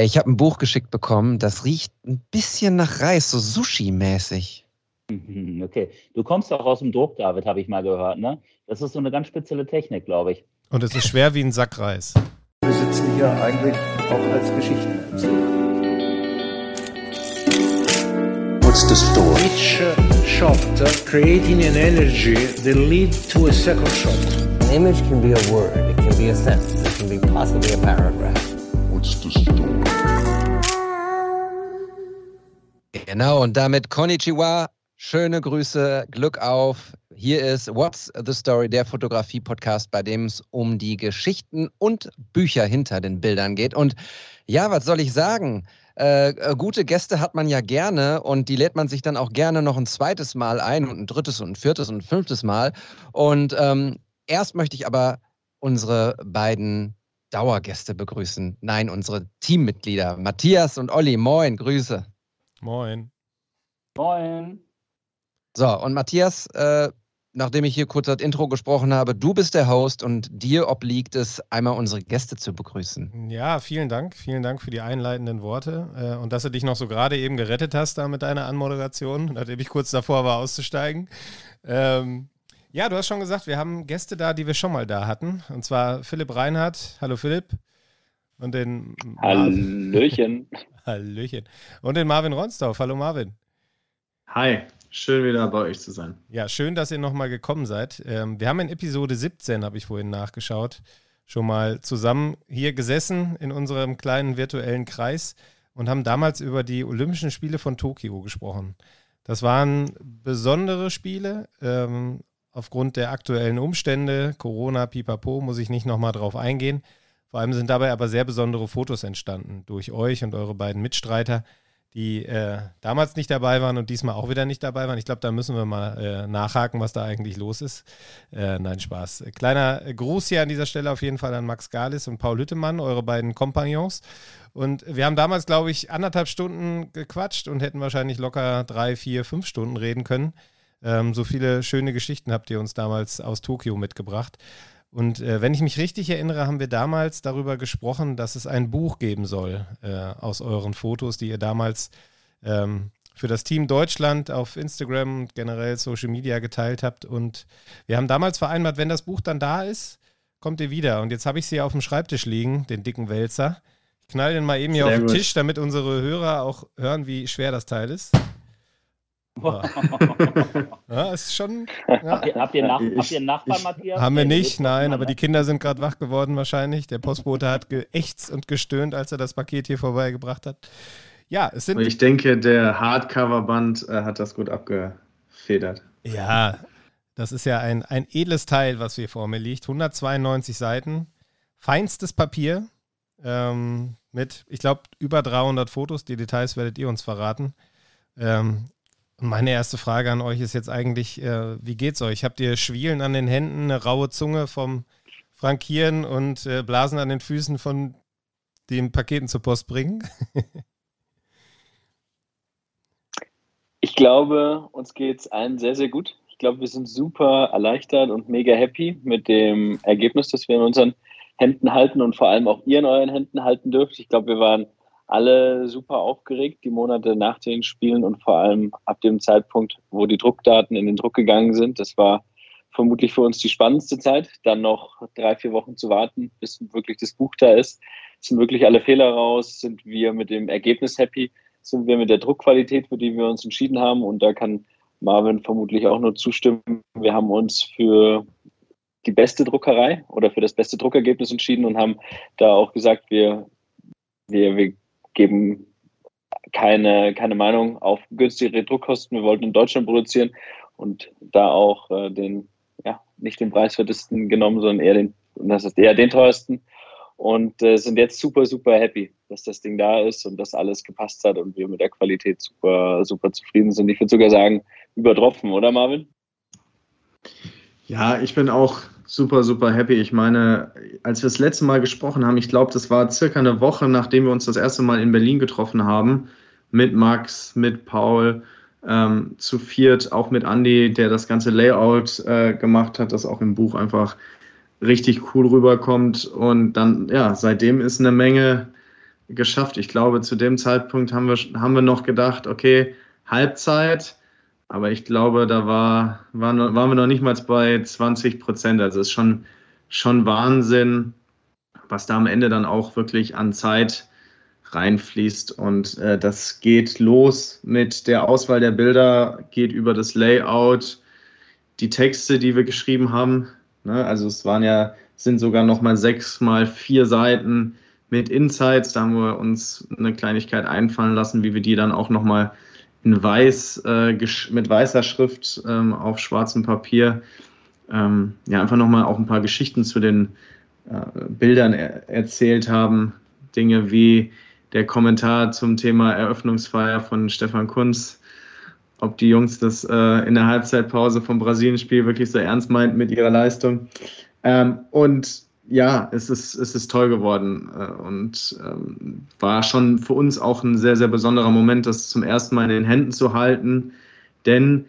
Ey, ich habe ein Buch geschickt bekommen, das riecht ein bisschen nach Reis, so Sushi-mäßig. Okay, du kommst auch aus dem Druck, David, habe ich mal gehört, ne? Das ist so eine ganz spezielle Technik, glaube ich. Und es ist schwer wie ein Sack Reis. Wir sitzen hier eigentlich auch als Geschichtenerzähler. What's the story? Each uh, shot uh, creating an energy that lead to a second shot. An image can be a word, it can be a sentence, it can be possibly a paragraph. What's the story? Genau, und damit Konnichiwa, schöne Grüße, Glück auf. Hier ist What's the Story, der Fotografie-Podcast, bei dem es um die Geschichten und Bücher hinter den Bildern geht. Und ja, was soll ich sagen? Äh, äh, gute Gäste hat man ja gerne und die lädt man sich dann auch gerne noch ein zweites Mal ein und ein drittes und ein viertes und ein fünftes Mal. Und ähm, erst möchte ich aber unsere beiden Dauergäste begrüßen. Nein, unsere Teammitglieder. Matthias und Olli, moin, Grüße. Moin. Moin. So, und Matthias, äh, nachdem ich hier kurz das Intro gesprochen habe, du bist der Host und dir obliegt es, einmal unsere Gäste zu begrüßen. Ja, vielen Dank. Vielen Dank für die einleitenden Worte äh, und dass du dich noch so gerade eben gerettet hast da mit deiner Anmoderation, nachdem ich kurz davor war auszusteigen. Ähm, ja, du hast schon gesagt, wir haben Gäste da, die wir schon mal da hatten. Und zwar Philipp Reinhardt. Hallo Philipp. Und den Hallöchen. Hallöchen. Und den Marvin Ronsdorf. Hallo Marvin. Hi, schön wieder bei euch zu sein. Ja, schön, dass ihr nochmal gekommen seid. Ähm, wir haben in Episode 17, habe ich vorhin nachgeschaut, schon mal zusammen hier gesessen in unserem kleinen virtuellen Kreis und haben damals über die Olympischen Spiele von Tokio gesprochen. Das waren besondere Spiele. Ähm, aufgrund der aktuellen Umstände, Corona, Pipapo, muss ich nicht nochmal drauf eingehen. Vor allem sind dabei aber sehr besondere Fotos entstanden durch euch und eure beiden Mitstreiter die äh, damals nicht dabei waren und diesmal auch wieder nicht dabei waren. Ich glaube, da müssen wir mal äh, nachhaken, was da eigentlich los ist. Äh, nein, Spaß. Kleiner Gruß hier an dieser Stelle auf jeden Fall an Max Galis und Paul Hüttemann, eure beiden Kompagnons. Und wir haben damals, glaube ich, anderthalb Stunden gequatscht und hätten wahrscheinlich locker drei, vier, fünf Stunden reden können. Ähm, so viele schöne Geschichten habt ihr uns damals aus Tokio mitgebracht. Und äh, wenn ich mich richtig erinnere, haben wir damals darüber gesprochen, dass es ein Buch geben soll äh, aus euren Fotos, die ihr damals ähm, für das Team Deutschland auf Instagram und generell Social Media geteilt habt. Und wir haben damals vereinbart, wenn das Buch dann da ist, kommt ihr wieder. Und jetzt habe ich sie auf dem Schreibtisch liegen, den dicken Wälzer. Ich knall den mal eben hier Sehr auf den gut. Tisch, damit unsere Hörer auch hören, wie schwer das Teil ist. ja, ist schon. Ja. Habt, ihr, habt, ihr Nach, habt ihr einen Nachbarn, Matthias? Haben wir nicht, nein, aber die Kinder sind gerade wach geworden wahrscheinlich. Der Postbote hat geächtzt und gestöhnt, als er das Paket hier vorbeigebracht hat. Ja, es sind. Ich denke, der Hardcover-Band äh, hat das gut abgefedert. Ja, das ist ja ein, ein edles Teil, was hier vor mir liegt. 192 Seiten, feinstes Papier ähm, mit, ich glaube, über 300 Fotos. Die Details werdet ihr uns verraten. Ähm, meine erste Frage an euch ist jetzt eigentlich, äh, wie geht's euch? Habt ihr Schwielen an den Händen, eine raue Zunge vom Frankieren und äh, Blasen an den Füßen von den Paketen zur Post bringen? ich glaube, uns geht's allen sehr, sehr gut. Ich glaube, wir sind super erleichtert und mega happy mit dem Ergebnis, das wir in unseren Händen halten und vor allem auch ihr in euren Händen halten dürft. Ich glaube, wir waren alle super aufgeregt, die Monate nach den Spielen und vor allem ab dem Zeitpunkt, wo die Druckdaten in den Druck gegangen sind. Das war vermutlich für uns die spannendste Zeit, dann noch drei, vier Wochen zu warten, bis wirklich das Buch da ist. Sind wirklich alle Fehler raus? Sind wir mit dem Ergebnis happy? Sind wir mit der Druckqualität, für die wir uns entschieden haben? Und da kann Marvin vermutlich auch nur zustimmen. Wir haben uns für die beste Druckerei oder für das beste Druckergebnis entschieden und haben da auch gesagt, wir, wir, wir geben keine, keine Meinung auf günstigere Druckkosten. Wir wollten in Deutschland produzieren und da auch äh, den, ja, nicht den preiswertesten genommen, sondern eher den, das ist eher den teuersten. Und äh, sind jetzt super, super happy, dass das Ding da ist und dass alles gepasst hat und wir mit der Qualität super, super zufrieden sind. Ich würde sogar sagen, übertroffen, oder Marvin? Ja, ich bin auch super, super happy. Ich meine, als wir das letzte Mal gesprochen haben, ich glaube, das war circa eine Woche, nachdem wir uns das erste Mal in Berlin getroffen haben, mit Max, mit Paul, ähm, zu viert, auch mit Andy, der das ganze Layout äh, gemacht hat, das auch im Buch einfach richtig cool rüberkommt. Und dann, ja, seitdem ist eine Menge geschafft. Ich glaube, zu dem Zeitpunkt haben wir, haben wir noch gedacht, okay, Halbzeit, aber ich glaube, da war, waren, waren wir noch nicht mal bei 20 Prozent. Also es ist schon, schon Wahnsinn, was da am Ende dann auch wirklich an Zeit reinfließt. Und äh, das geht los mit der Auswahl der Bilder, geht über das Layout, die Texte, die wir geschrieben haben. Ne? Also es waren ja, sind sogar nochmal sechs mal vier Seiten mit Insights. Da haben wir uns eine Kleinigkeit einfallen lassen, wie wir die dann auch nochmal in weiß, äh, mit weißer Schrift ähm, auf schwarzem Papier, ähm, ja, einfach nochmal auch ein paar Geschichten zu den äh, Bildern er erzählt haben. Dinge wie der Kommentar zum Thema Eröffnungsfeier von Stefan Kunz, ob die Jungs das äh, in der Halbzeitpause vom Brasilien-Spiel wirklich so ernst meinten mit ihrer Leistung. Ähm, und ja, es ist, es ist toll geworden äh, und ähm, war schon für uns auch ein sehr, sehr besonderer Moment, das zum ersten Mal in den Händen zu halten, denn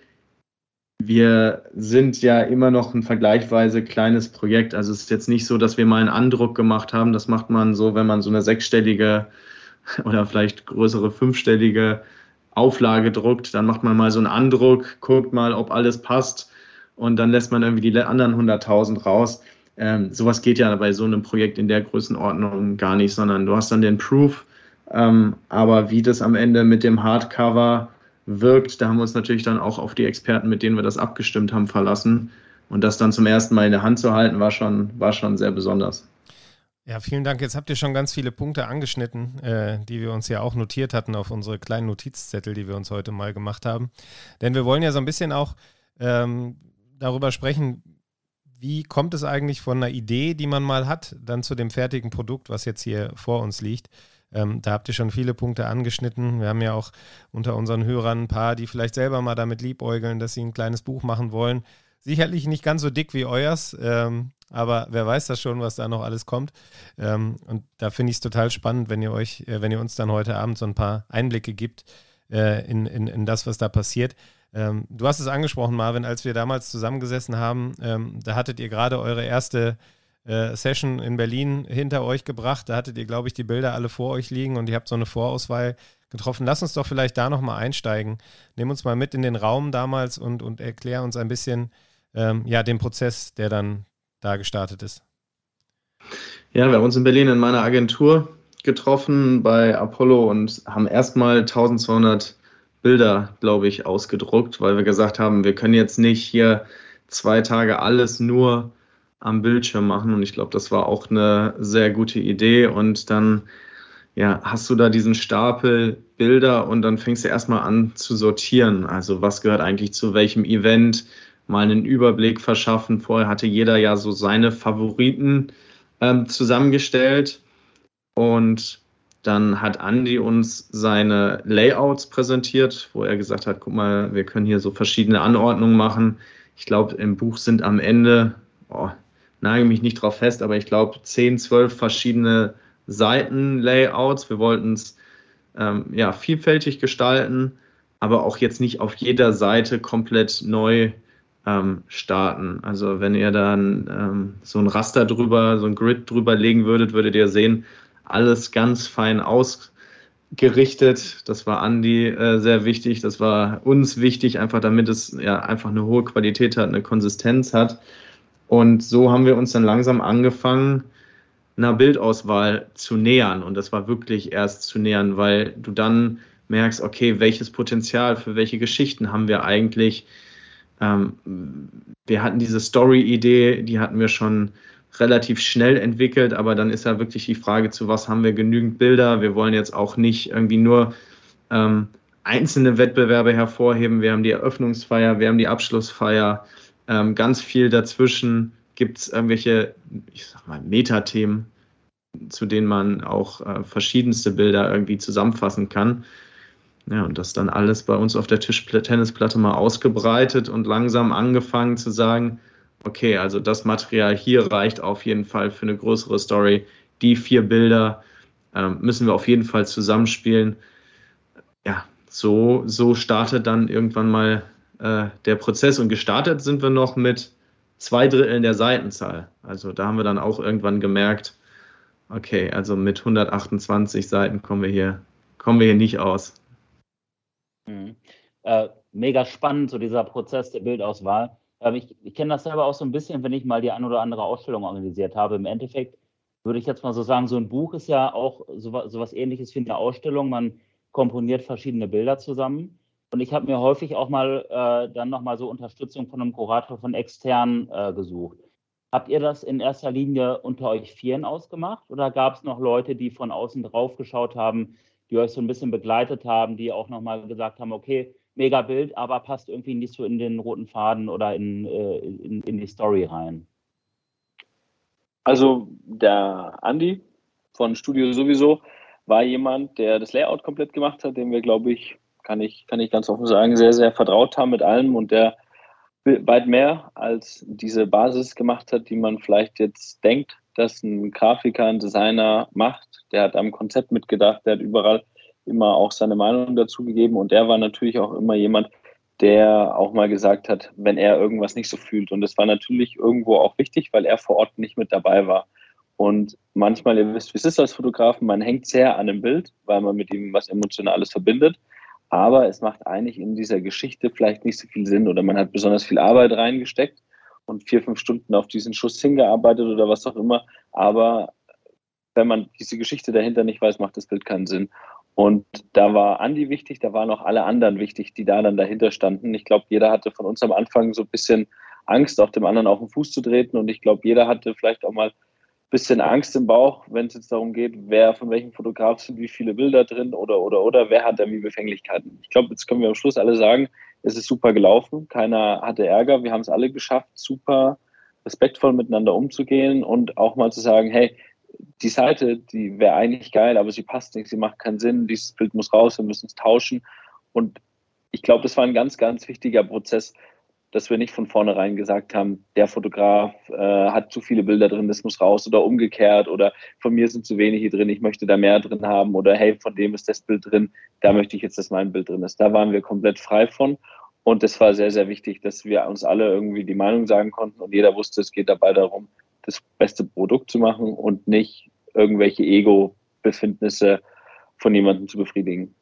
wir sind ja immer noch ein vergleichsweise kleines Projekt. Also es ist jetzt nicht so, dass wir mal einen Andruck gemacht haben. Das macht man so, wenn man so eine sechsstellige oder vielleicht größere fünfstellige Auflage druckt, dann macht man mal so einen Andruck, guckt mal, ob alles passt und dann lässt man irgendwie die anderen 100.000 raus. Ähm, sowas geht ja bei so einem Projekt in der Größenordnung gar nicht, sondern du hast dann den Proof. Ähm, aber wie das am Ende mit dem Hardcover wirkt, da haben wir uns natürlich dann auch auf die Experten, mit denen wir das abgestimmt haben, verlassen. Und das dann zum ersten Mal in der Hand zu halten, war schon, war schon sehr besonders. Ja, vielen Dank. Jetzt habt ihr schon ganz viele Punkte angeschnitten, äh, die wir uns ja auch notiert hatten auf unsere kleinen Notizzettel, die wir uns heute mal gemacht haben. Denn wir wollen ja so ein bisschen auch ähm, darüber sprechen, wie kommt es eigentlich von einer Idee, die man mal hat, dann zu dem fertigen Produkt, was jetzt hier vor uns liegt. Ähm, da habt ihr schon viele Punkte angeschnitten. Wir haben ja auch unter unseren Hörern ein paar, die vielleicht selber mal damit liebäugeln, dass sie ein kleines Buch machen wollen. Sicherlich nicht ganz so dick wie euers, ähm, aber wer weiß das schon, was da noch alles kommt. Ähm, und da finde ich es total spannend, wenn ihr euch, äh, wenn ihr uns dann heute Abend so ein paar Einblicke gibt äh, in, in, in das, was da passiert. Ähm, du hast es angesprochen, Marvin, als wir damals zusammengesessen haben, ähm, da hattet ihr gerade eure erste äh, Session in Berlin hinter euch gebracht. Da hattet ihr, glaube ich, die Bilder alle vor euch liegen und ihr habt so eine Vorauswahl getroffen. Lass uns doch vielleicht da nochmal einsteigen. Nimm uns mal mit in den Raum damals und, und erklär uns ein bisschen ähm, ja, den Prozess, der dann da gestartet ist? Ja, wir haben uns in Berlin in meiner Agentur getroffen bei Apollo und haben erstmal 1200 Bilder, glaube ich, ausgedruckt, weil wir gesagt haben, wir können jetzt nicht hier zwei Tage alles nur am Bildschirm machen. Und ich glaube, das war auch eine sehr gute Idee. Und dann ja, hast du da diesen Stapel Bilder und dann fängst du erstmal an zu sortieren. Also was gehört eigentlich zu welchem Event? mal einen Überblick verschaffen. Vorher hatte jeder ja so seine Favoriten ähm, zusammengestellt und dann hat Andy uns seine Layouts präsentiert, wo er gesagt hat, guck mal, wir können hier so verschiedene Anordnungen machen. Ich glaube, im Buch sind am Ende, oh, nage mich nicht drauf fest, aber ich glaube 10, 12 verschiedene Seitenlayouts. Wir wollten es ähm, ja, vielfältig gestalten, aber auch jetzt nicht auf jeder Seite komplett neu ähm, starten. Also wenn ihr dann ähm, so ein Raster drüber, so ein Grid drüber legen würdet, würdet ihr sehen, alles ganz fein ausgerichtet. Das war Andy äh, sehr wichtig, das war uns wichtig, einfach damit es ja einfach eine hohe Qualität hat, eine Konsistenz hat. Und so haben wir uns dann langsam angefangen, einer Bildauswahl zu nähern. Und das war wirklich erst zu nähern, weil du dann merkst, okay, welches Potenzial für welche Geschichten haben wir eigentlich? Ähm, wir hatten diese Story-Idee, die hatten wir schon relativ schnell entwickelt, aber dann ist ja wirklich die Frage, zu was haben wir genügend Bilder? Wir wollen jetzt auch nicht irgendwie nur ähm, einzelne Wettbewerbe hervorheben. Wir haben die Eröffnungsfeier, wir haben die Abschlussfeier, ähm, ganz viel dazwischen gibt es irgendwelche, ich sag mal, Metathemen, zu denen man auch äh, verschiedenste Bilder irgendwie zusammenfassen kann. Ja, und das dann alles bei uns auf der Tischtennisplatte mal ausgebreitet und langsam angefangen zu sagen, okay, also das Material hier reicht auf jeden Fall für eine größere Story. Die vier Bilder ähm, müssen wir auf jeden Fall zusammenspielen. Ja, so, so startet dann irgendwann mal äh, der Prozess und gestartet sind wir noch mit zwei Dritteln der Seitenzahl. Also da haben wir dann auch irgendwann gemerkt, okay, also mit 128 Seiten kommen wir hier, kommen wir hier nicht aus. Mhm. Äh, mega spannend, so dieser Prozess der Bildauswahl. Ähm, ich, ich kenne das selber auch so ein bisschen, wenn ich mal die ein oder andere Ausstellung organisiert habe. Im Endeffekt würde ich jetzt mal so sagen, so ein Buch ist ja auch so, so was ähnliches wie eine Ausstellung. Man komponiert verschiedene Bilder zusammen. Und ich habe mir häufig auch mal äh, dann nochmal so Unterstützung von einem Kurator von extern äh, gesucht. Habt ihr das in erster Linie unter euch Vieren ausgemacht oder gab es noch Leute, die von außen drauf geschaut haben, die euch so ein bisschen begleitet haben, die auch nochmal gesagt haben, okay, mega Bild, aber passt irgendwie nicht so in den roten Faden oder in, äh, in, in die Story rein? Also der Andi von Studio sowieso war jemand, der das Layout komplett gemacht hat, dem wir, glaube ich, kann ich, kann ich ganz offen sagen, sehr, sehr vertraut haben mit allem und der weit mehr als diese Basis gemacht hat, die man vielleicht jetzt denkt, dass ein Grafiker, ein Designer macht. Der hat am Konzept mitgedacht, der hat überall immer auch seine Meinung dazu gegeben und er war natürlich auch immer jemand, der auch mal gesagt hat, wenn er irgendwas nicht so fühlt. Und das war natürlich irgendwo auch wichtig, weil er vor Ort nicht mit dabei war. Und manchmal, ihr wisst, wie es ist als Fotografen, man hängt sehr an dem Bild, weil man mit ihm was Emotionales verbindet. Aber es macht eigentlich in dieser Geschichte vielleicht nicht so viel Sinn oder man hat besonders viel Arbeit reingesteckt und vier, fünf Stunden auf diesen Schuss hingearbeitet oder was auch immer. Aber wenn man diese Geschichte dahinter nicht weiß, macht das Bild keinen Sinn. Und da war Andi wichtig, da waren auch alle anderen wichtig, die da dann dahinter standen. Ich glaube, jeder hatte von uns am Anfang so ein bisschen Angst, auch dem anderen auf den Fuß zu treten. Und ich glaube, jeder hatte vielleicht auch mal bisschen Angst im Bauch, wenn es jetzt darum geht, wer von welchem Fotograf sind wie viele Bilder drin oder oder oder wer hat da wie Befänglichkeiten. Ich glaube, jetzt können wir am Schluss alle sagen, es ist super gelaufen, keiner hatte Ärger, wir haben es alle geschafft, super respektvoll miteinander umzugehen und auch mal zu sagen, hey, die Seite, die wäre eigentlich geil, aber sie passt nicht, sie macht keinen Sinn, dieses Bild muss raus, wir müssen es tauschen. Und ich glaube, das war ein ganz, ganz wichtiger Prozess, dass wir nicht von vornherein gesagt haben, der Fotograf äh, hat zu viele Bilder drin, das muss raus oder umgekehrt oder von mir sind zu wenig hier drin, ich möchte da mehr drin haben oder hey, von dem ist das Bild drin, da möchte ich jetzt, dass mein Bild drin ist. Da waren wir komplett frei von und das war sehr, sehr wichtig, dass wir uns alle irgendwie die Meinung sagen konnten und jeder wusste, es geht dabei darum, das beste Produkt zu machen und nicht irgendwelche Ego-Befindnisse von jemandem zu befriedigen.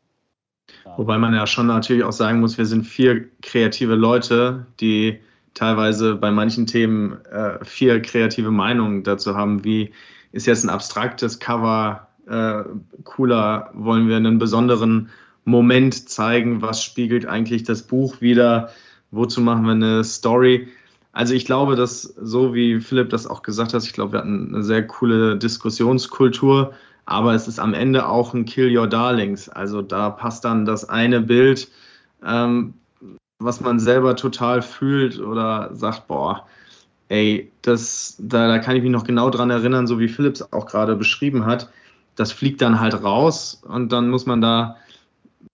Wobei man ja schon natürlich auch sagen muss, wir sind vier kreative Leute, die teilweise bei manchen Themen äh, vier kreative Meinungen dazu haben, wie ist jetzt ein abstraktes Cover äh, cooler, wollen wir einen besonderen Moment zeigen, was spiegelt eigentlich das Buch wieder, wozu machen wir eine Story. Also ich glaube, dass so wie Philipp das auch gesagt hat, ich glaube, wir hatten eine sehr coole Diskussionskultur aber es ist am Ende auch ein Kill Your Darlings. Also da passt dann das eine Bild, ähm, was man selber total fühlt oder sagt, boah, ey, das, da, da kann ich mich noch genau dran erinnern, so wie Philips auch gerade beschrieben hat. Das fliegt dann halt raus und dann muss man da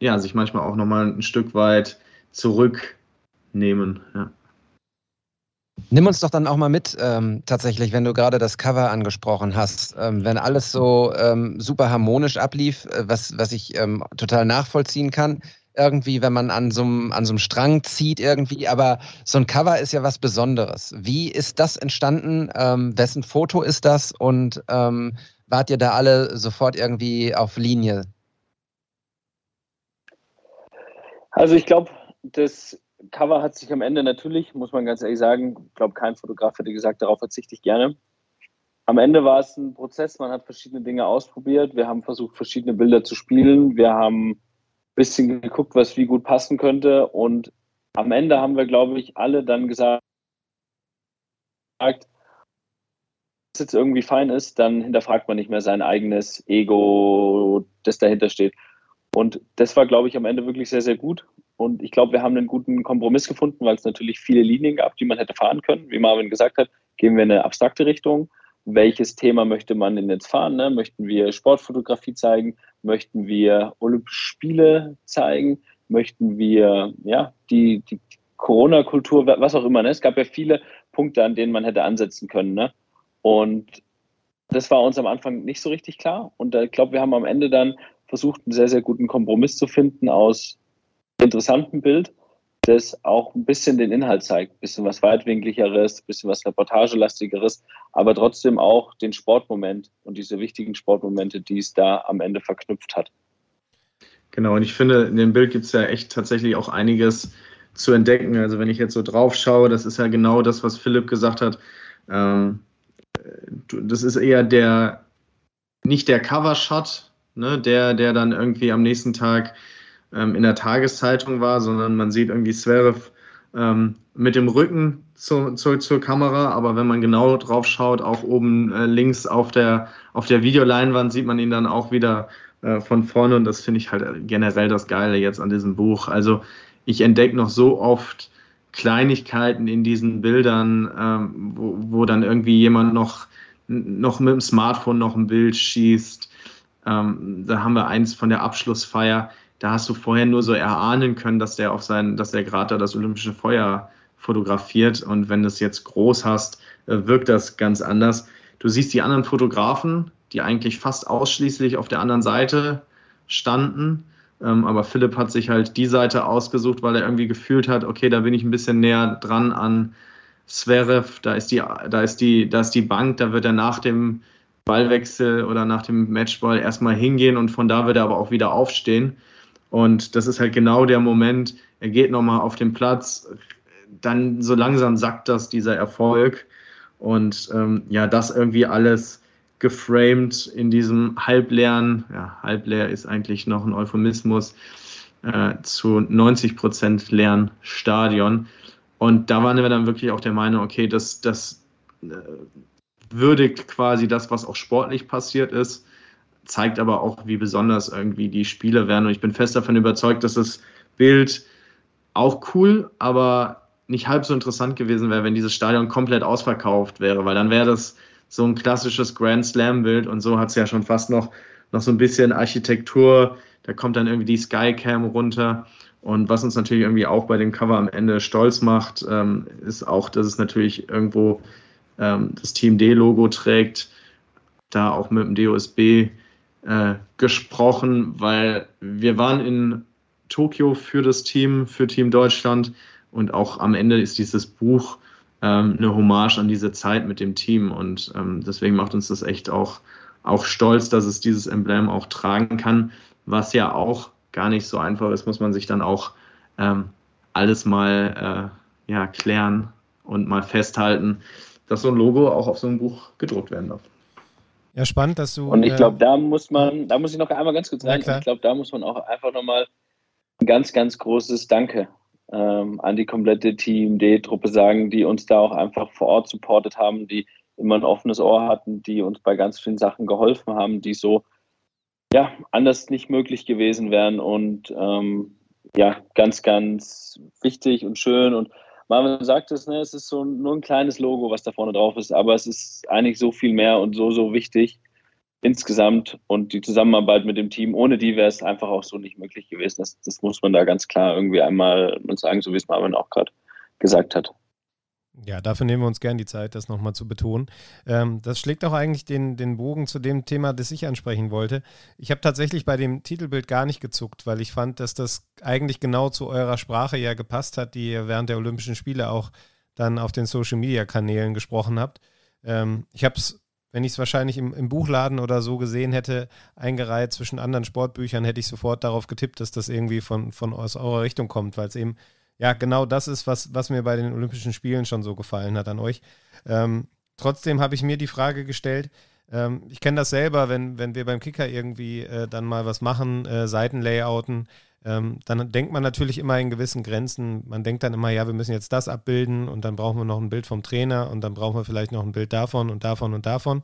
ja, sich manchmal auch nochmal ein Stück weit zurücknehmen. Ja. Nimm uns doch dann auch mal mit, ähm, tatsächlich, wenn du gerade das Cover angesprochen hast. Ähm, wenn alles so ähm, super harmonisch ablief, äh, was, was ich ähm, total nachvollziehen kann, irgendwie, wenn man an so einem Strang zieht irgendwie, aber so ein Cover ist ja was Besonderes. Wie ist das entstanden? Ähm, wessen Foto ist das? Und ähm, wart ihr da alle sofort irgendwie auf Linie? Also ich glaube, das Cover hat sich am Ende natürlich, muss man ganz ehrlich sagen, ich glaube, kein Fotograf hätte gesagt, darauf verzichte ich gerne. Am Ende war es ein Prozess, man hat verschiedene Dinge ausprobiert, wir haben versucht, verschiedene Bilder zu spielen, wir haben ein bisschen geguckt, was wie gut passen könnte und am Ende haben wir, glaube ich, alle dann gesagt, was jetzt irgendwie fein ist, dann hinterfragt man nicht mehr sein eigenes Ego, das dahinter steht. Und das war, glaube ich, am Ende wirklich sehr, sehr gut. Und ich glaube, wir haben einen guten Kompromiss gefunden, weil es natürlich viele Linien gab, die man hätte fahren können. Wie Marvin gesagt hat, gehen wir in eine abstrakte Richtung. Welches Thema möchte man denn jetzt fahren? Ne? Möchten wir Sportfotografie zeigen? Möchten wir Olympische Spiele zeigen? Möchten wir ja, die, die Corona-Kultur, was auch immer. Ne? Es gab ja viele Punkte, an denen man hätte ansetzen können. Ne? Und das war uns am Anfang nicht so richtig klar. Und ich glaube, wir haben am Ende dann versucht, einen sehr, sehr guten Kompromiss zu finden aus interessantem Bild, das auch ein bisschen den Inhalt zeigt. Ein bisschen was weitwinkligeres, ein bisschen was reportagelastigeres, aber trotzdem auch den Sportmoment und diese wichtigen Sportmomente, die es da am Ende verknüpft hat. Genau, und ich finde, in dem Bild gibt es ja echt tatsächlich auch einiges zu entdecken. Also wenn ich jetzt so drauf schaue, das ist ja genau das, was Philipp gesagt hat. Ähm, das ist eher der, nicht der Cover-Shot, ne, der, der dann irgendwie am nächsten Tag ähm, in der Tageszeitung war, sondern man sieht irgendwie Zverev ähm, mit dem Rücken zu, zu, zur Kamera, aber wenn man genau drauf schaut, auch oben äh, links auf der, auf der Videoleinwand sieht man ihn dann auch wieder äh, von vorne und das finde ich halt generell das Geile jetzt an diesem Buch. Also ich entdecke noch so oft Kleinigkeiten in diesen Bildern, ähm, wo, wo dann irgendwie jemand noch, noch mit dem Smartphone noch ein Bild schießt. Ähm, da haben wir eins von der Abschlussfeier. Da hast du vorher nur so erahnen können, dass der auf sein, dass der gerade da das olympische Feuer fotografiert. Und wenn du es jetzt groß hast, äh, wirkt das ganz anders. Du siehst die anderen Fotografen, die eigentlich fast ausschließlich auf der anderen Seite standen. Ähm, aber Philipp hat sich halt die Seite ausgesucht, weil er irgendwie gefühlt hat, okay, da bin ich ein bisschen näher dran an Zverev, da ist die, da ist die, da ist die Bank, da wird er nach dem Ballwechsel oder nach dem Matchball erstmal hingehen und von da wird er aber auch wieder aufstehen. Und das ist halt genau der Moment, er geht nochmal auf den Platz, dann so langsam sackt das, dieser Erfolg. Und ähm, ja, das irgendwie alles geframed in diesem halbleeren, ja, halbleer ist eigentlich noch ein Euphemismus, äh, zu 90 Prozent leeren Stadion. Und da waren wir dann wirklich auch der Meinung, okay, das, das äh, würdigt quasi das, was auch sportlich passiert ist, zeigt aber auch, wie besonders irgendwie die Spiele werden. Und ich bin fest davon überzeugt, dass das Bild auch cool, aber nicht halb so interessant gewesen wäre, wenn dieses Stadion komplett ausverkauft wäre, weil dann wäre das so ein klassisches Grand Slam-Bild und so hat es ja schon fast noch, noch so ein bisschen Architektur. Da kommt dann irgendwie die Skycam runter. Und was uns natürlich irgendwie auch bei dem Cover am Ende stolz macht, ähm, ist auch, dass es natürlich irgendwo ähm, das Team D-Logo trägt, da auch mit dem DOSB äh, gesprochen, weil wir waren in Tokio für das Team, für Team Deutschland und auch am Ende ist dieses Buch ähm, eine Hommage an diese Zeit mit dem Team. Und ähm, deswegen macht uns das echt auch, auch stolz, dass es dieses Emblem auch tragen kann, was ja auch gar nicht so einfach ist, muss man sich dann auch ähm, alles mal äh, ja, klären und mal festhalten, dass so ein Logo auch auf so einem Buch gedruckt werden darf. Ja, spannend, dass du. Und ich glaube, da muss man, da muss ich noch einmal ganz kurz rein. ich glaube, da muss man auch einfach nochmal ein ganz, ganz großes Danke ähm, an die komplette Team D-Truppe sagen, die uns da auch einfach vor Ort supportet haben, die immer ein offenes Ohr hatten, die uns bei ganz vielen Sachen geholfen haben, die so ja anders nicht möglich gewesen wären und ähm, ja ganz ganz wichtig und schön und Marvin sagt es, ne, es ist so nur ein kleines Logo, was da vorne drauf ist, aber es ist eigentlich so viel mehr und so so wichtig insgesamt und die Zusammenarbeit mit dem Team, ohne die wäre es einfach auch so nicht möglich gewesen. Das, das muss man da ganz klar irgendwie einmal sagen, so wie es Marvin auch gerade gesagt hat. Ja, dafür nehmen wir uns gern die Zeit, das nochmal zu betonen. Ähm, das schlägt auch eigentlich den, den Bogen zu dem Thema, das ich ansprechen wollte. Ich habe tatsächlich bei dem Titelbild gar nicht gezuckt, weil ich fand, dass das eigentlich genau zu eurer Sprache ja gepasst hat, die ihr während der Olympischen Spiele auch dann auf den Social-Media-Kanälen gesprochen habt. Ähm, ich habe es wenn ich es wahrscheinlich im, im, Buchladen oder so gesehen hätte, eingereiht zwischen anderen Sportbüchern, hätte ich sofort darauf getippt, dass das irgendwie von, von aus eurer Richtung kommt, weil es eben ja genau das ist, was, was mir bei den Olympischen Spielen schon so gefallen hat an euch. Ähm, trotzdem habe ich mir die Frage gestellt, ähm, ich kenne das selber, wenn, wenn wir beim Kicker irgendwie äh, dann mal was machen, äh, Seitenlayouten, ähm, dann denkt man natürlich immer in gewissen Grenzen. Man denkt dann immer, ja, wir müssen jetzt das abbilden und dann brauchen wir noch ein Bild vom Trainer und dann brauchen wir vielleicht noch ein Bild davon und davon und davon.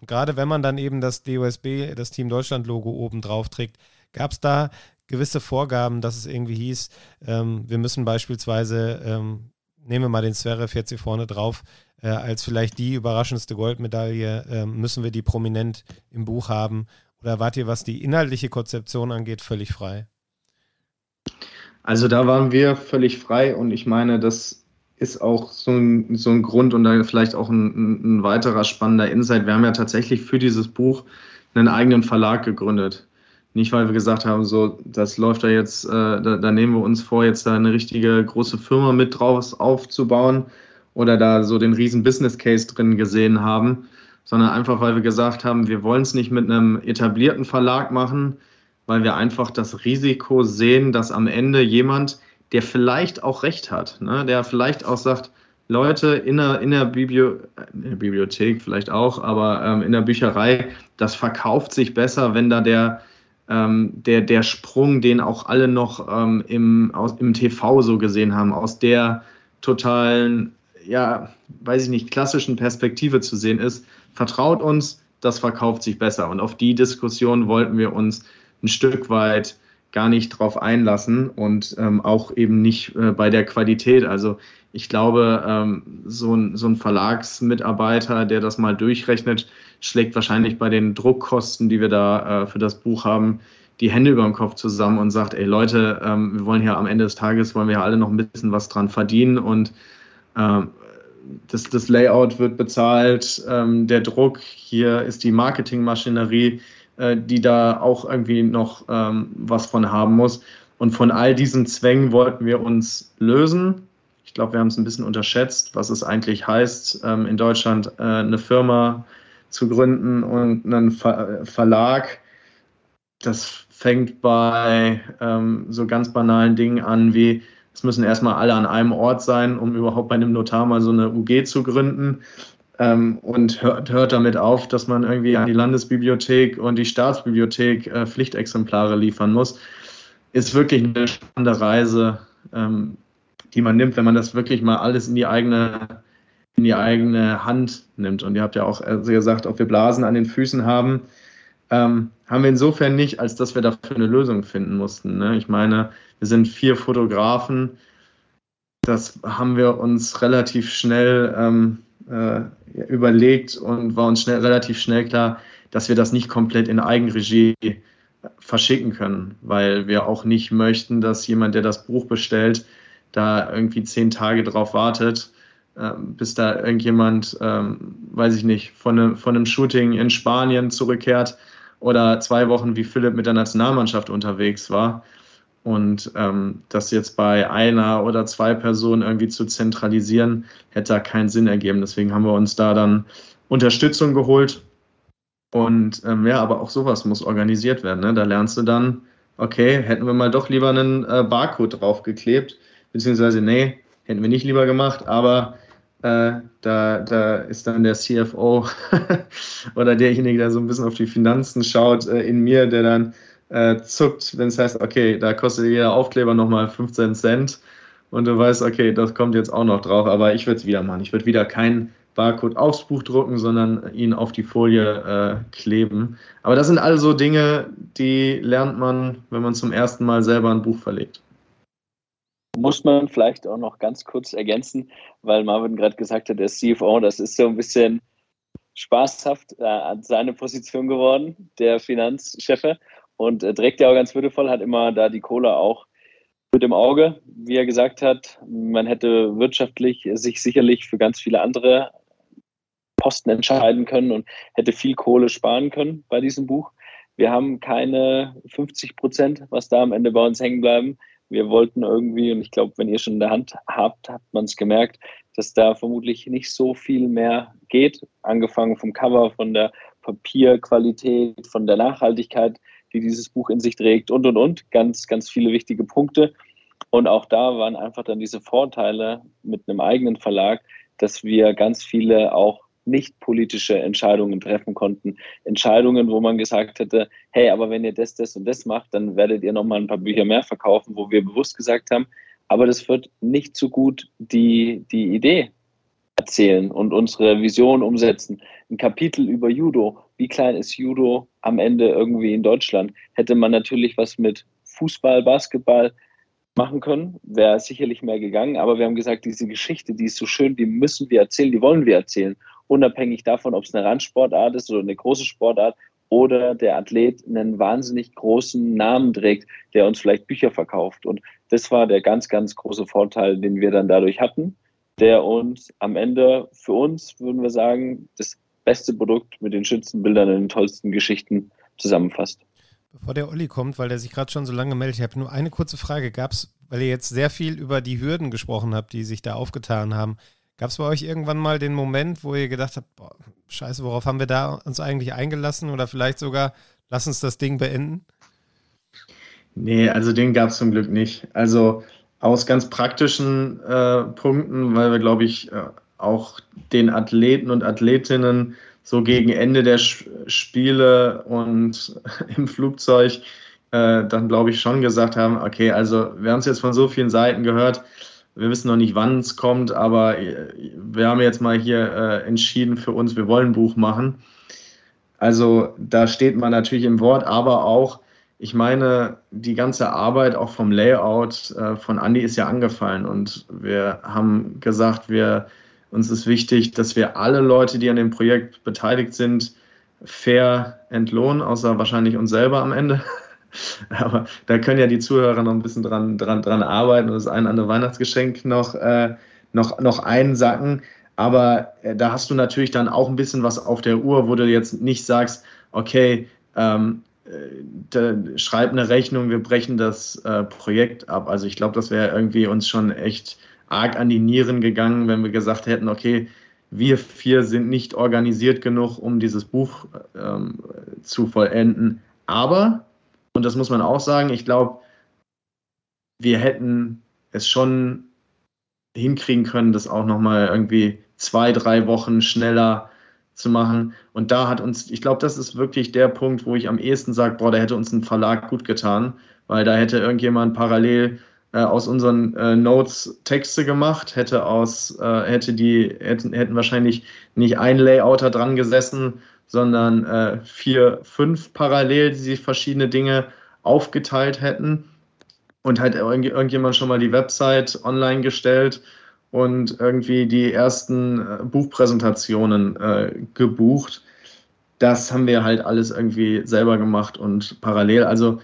Und gerade wenn man dann eben das DOSB, das Team Deutschland-Logo oben drauf trägt, gab es da gewisse Vorgaben, dass es irgendwie hieß, ähm, wir müssen beispielsweise, ähm, nehmen wir mal den Zverev jetzt hier vorne drauf, äh, als vielleicht die überraschendste Goldmedaille, äh, müssen wir die prominent im Buch haben. Oder wart ihr, was die inhaltliche Konzeption angeht, völlig frei? Also da waren wir völlig frei und ich meine, das ist auch so ein, so ein Grund und da vielleicht auch ein, ein weiterer spannender Insight. Wir haben ja tatsächlich für dieses Buch einen eigenen Verlag gegründet. Nicht, weil wir gesagt haben, so, das läuft da jetzt, äh, da, da, nehmen wir uns vor, jetzt da eine richtige große Firma mit draus aufzubauen oder da so den riesen Business Case drin gesehen haben, sondern einfach, weil wir gesagt haben, wir wollen es nicht mit einem etablierten Verlag machen, weil wir einfach das Risiko sehen, dass am Ende jemand, der vielleicht auch recht hat, ne, der vielleicht auch sagt, Leute in der, in der, Biblio in der Bibliothek vielleicht auch, aber ähm, in der Bücherei, das verkauft sich besser, wenn da der, ähm, der, der Sprung, den auch alle noch ähm, im, aus, im TV so gesehen haben, aus der totalen, ja, weiß ich nicht, klassischen Perspektive zu sehen ist, vertraut uns, das verkauft sich besser. Und auf die Diskussion wollten wir uns ein Stück weit gar nicht drauf einlassen und ähm, auch eben nicht äh, bei der Qualität. Also ich glaube, ähm, so, ein, so ein Verlagsmitarbeiter, der das mal durchrechnet, schlägt wahrscheinlich bei den Druckkosten, die wir da äh, für das Buch haben, die Hände über dem Kopf zusammen und sagt, ey Leute, ähm, wir wollen hier am Ende des Tages, wollen wir ja alle noch ein bisschen was dran verdienen und ähm, das, das Layout wird bezahlt, ähm, der Druck, hier ist die Marketingmaschinerie, äh, die da auch irgendwie noch ähm, was von haben muss. Und von all diesen Zwängen wollten wir uns lösen. Ich glaube, wir haben es ein bisschen unterschätzt, was es eigentlich heißt, ähm, in Deutschland äh, eine Firma zu gründen und einen Ver Verlag. Das fängt bei ähm, so ganz banalen Dingen an wie, es müssen erstmal alle an einem Ort sein, um überhaupt bei einem Notar mal so eine UG zu gründen ähm, und hört, hört, damit auf, dass man irgendwie an die Landesbibliothek und die Staatsbibliothek äh, Pflichtexemplare liefern muss, ist wirklich eine spannende Reise, ähm, die man nimmt, wenn man das wirklich mal alles in die eigene in die eigene Hand nimmt. Und ihr habt ja auch also gesagt, ob wir Blasen an den Füßen haben, ähm, haben wir insofern nicht, als dass wir dafür eine Lösung finden mussten. Ne? Ich meine, wir sind vier Fotografen. Das haben wir uns relativ schnell ähm, äh, überlegt und war uns schnell, relativ schnell klar, dass wir das nicht komplett in Eigenregie verschicken können, weil wir auch nicht möchten, dass jemand, der das Buch bestellt, da irgendwie zehn Tage drauf wartet, äh, bis da irgendjemand, ähm, weiß ich nicht, von einem, von einem Shooting in Spanien zurückkehrt oder zwei Wochen wie Philipp mit der Nationalmannschaft unterwegs war und ähm, das jetzt bei einer oder zwei Personen irgendwie zu zentralisieren, hätte da keinen Sinn ergeben. Deswegen haben wir uns da dann Unterstützung geholt. Und ähm, ja, aber auch sowas muss organisiert werden. Ne? Da lernst du dann, okay, hätten wir mal doch lieber einen äh, Barcode draufgeklebt, beziehungsweise nee, hätten wir nicht lieber gemacht, aber äh, da, da ist dann der CFO oder derjenige, der so ein bisschen auf die Finanzen schaut, äh, in mir, der dann äh, zuckt, wenn es heißt, okay, da kostet jeder Aufkleber nochmal 15 Cent und du weißt, okay, das kommt jetzt auch noch drauf, aber ich würde es wieder machen. Ich würde wieder keinen Barcode aufs Buch drucken, sondern ihn auf die Folie äh, kleben. Aber das sind also Dinge, die lernt man, wenn man zum ersten Mal selber ein Buch verlegt. Muss man vielleicht auch noch ganz kurz ergänzen, weil Marvin gerade gesagt hat, der CFO, das ist so ein bisschen spaßhaft äh, an seine Position geworden, der Finanzchefe und äh, trägt ja auch ganz würdevoll, hat immer da die Kohle auch mit dem Auge, wie er gesagt hat. Man hätte wirtschaftlich sich sicherlich für ganz viele andere Posten entscheiden können und hätte viel Kohle sparen können bei diesem Buch. Wir haben keine 50 Prozent, was da am Ende bei uns hängen bleiben. Wir wollten irgendwie, und ich glaube, wenn ihr schon in der Hand habt, hat man es gemerkt, dass da vermutlich nicht so viel mehr geht. Angefangen vom Cover, von der Papierqualität, von der Nachhaltigkeit die dieses Buch in sich trägt und, und, und. Ganz, ganz viele wichtige Punkte. Und auch da waren einfach dann diese Vorteile mit einem eigenen Verlag, dass wir ganz viele auch nicht politische Entscheidungen treffen konnten. Entscheidungen, wo man gesagt hätte, hey, aber wenn ihr das, das und das macht, dann werdet ihr nochmal ein paar Bücher mehr verkaufen, wo wir bewusst gesagt haben, aber das wird nicht so gut die, die Idee erzählen und unsere Vision umsetzen. Ein Kapitel über Judo. Wie klein ist Judo am Ende irgendwie in Deutschland? Hätte man natürlich was mit Fußball, Basketball machen können, wäre sicherlich mehr gegangen. Aber wir haben gesagt, diese Geschichte, die ist so schön, die müssen wir erzählen, die wollen wir erzählen. Unabhängig davon, ob es eine Randsportart ist oder eine große Sportart oder der Athlet einen wahnsinnig großen Namen trägt, der uns vielleicht Bücher verkauft. Und das war der ganz, ganz große Vorteil, den wir dann dadurch hatten der uns am Ende für uns, würden wir sagen, das beste Produkt mit den schönsten Bildern und den tollsten Geschichten zusammenfasst. bevor der Olli kommt, weil der sich gerade schon so lange meldet, ich habe nur eine kurze Frage. Gab es, weil ihr jetzt sehr viel über die Hürden gesprochen habt, die sich da aufgetan haben, gab es bei euch irgendwann mal den Moment, wo ihr gedacht habt, boah, scheiße, worauf haben wir da uns eigentlich eingelassen oder vielleicht sogar, lass uns das Ding beenden? Nee, also den gab es zum Glück nicht. Also aus ganz praktischen äh, Punkten, weil wir, glaube ich, äh, auch den Athleten und Athletinnen so gegen Ende der Spiele und im Flugzeug äh, dann, glaube ich, schon gesagt haben, okay, also wir haben es jetzt von so vielen Seiten gehört, wir wissen noch nicht, wann es kommt, aber äh, wir haben jetzt mal hier äh, entschieden für uns, wir wollen ein Buch machen. Also da steht man natürlich im Wort, aber auch, ich meine, die ganze Arbeit auch vom Layout äh, von Andy ist ja angefallen und wir haben gesagt, wir uns ist wichtig, dass wir alle Leute, die an dem Projekt beteiligt sind, fair entlohnen, außer wahrscheinlich uns selber am Ende. Aber da können ja die Zuhörer noch ein bisschen dran, dran, dran arbeiten und das ein andere Weihnachtsgeschenk noch, äh, noch, noch einsacken. Aber äh, da hast du natürlich dann auch ein bisschen was auf der Uhr, wo du jetzt nicht sagst, okay, ähm, äh, schreib eine Rechnung, wir brechen das äh, Projekt ab. Also ich glaube, das wäre irgendwie uns schon echt arg an die Nieren gegangen, wenn wir gesagt hätten, okay, wir vier sind nicht organisiert genug, um dieses Buch ähm, zu vollenden. Aber, und das muss man auch sagen, ich glaube, wir hätten es schon hinkriegen können, das auch nochmal irgendwie zwei, drei Wochen schneller zu machen. Und da hat uns, ich glaube, das ist wirklich der Punkt, wo ich am ehesten sage, boah, da hätte uns ein Verlag gut getan, weil da hätte irgendjemand parallel äh, aus unseren äh, Notes Texte gemacht, hätte aus, äh, hätte die, hätten, hätten wahrscheinlich nicht ein Layouter dran gesessen, sondern äh, vier, fünf parallel, die sich verschiedene Dinge aufgeteilt hätten und halt irgend, irgendjemand schon mal die Website online gestellt und irgendwie die ersten äh, Buchpräsentationen äh, gebucht. Das haben wir halt alles irgendwie selber gemacht und parallel. Also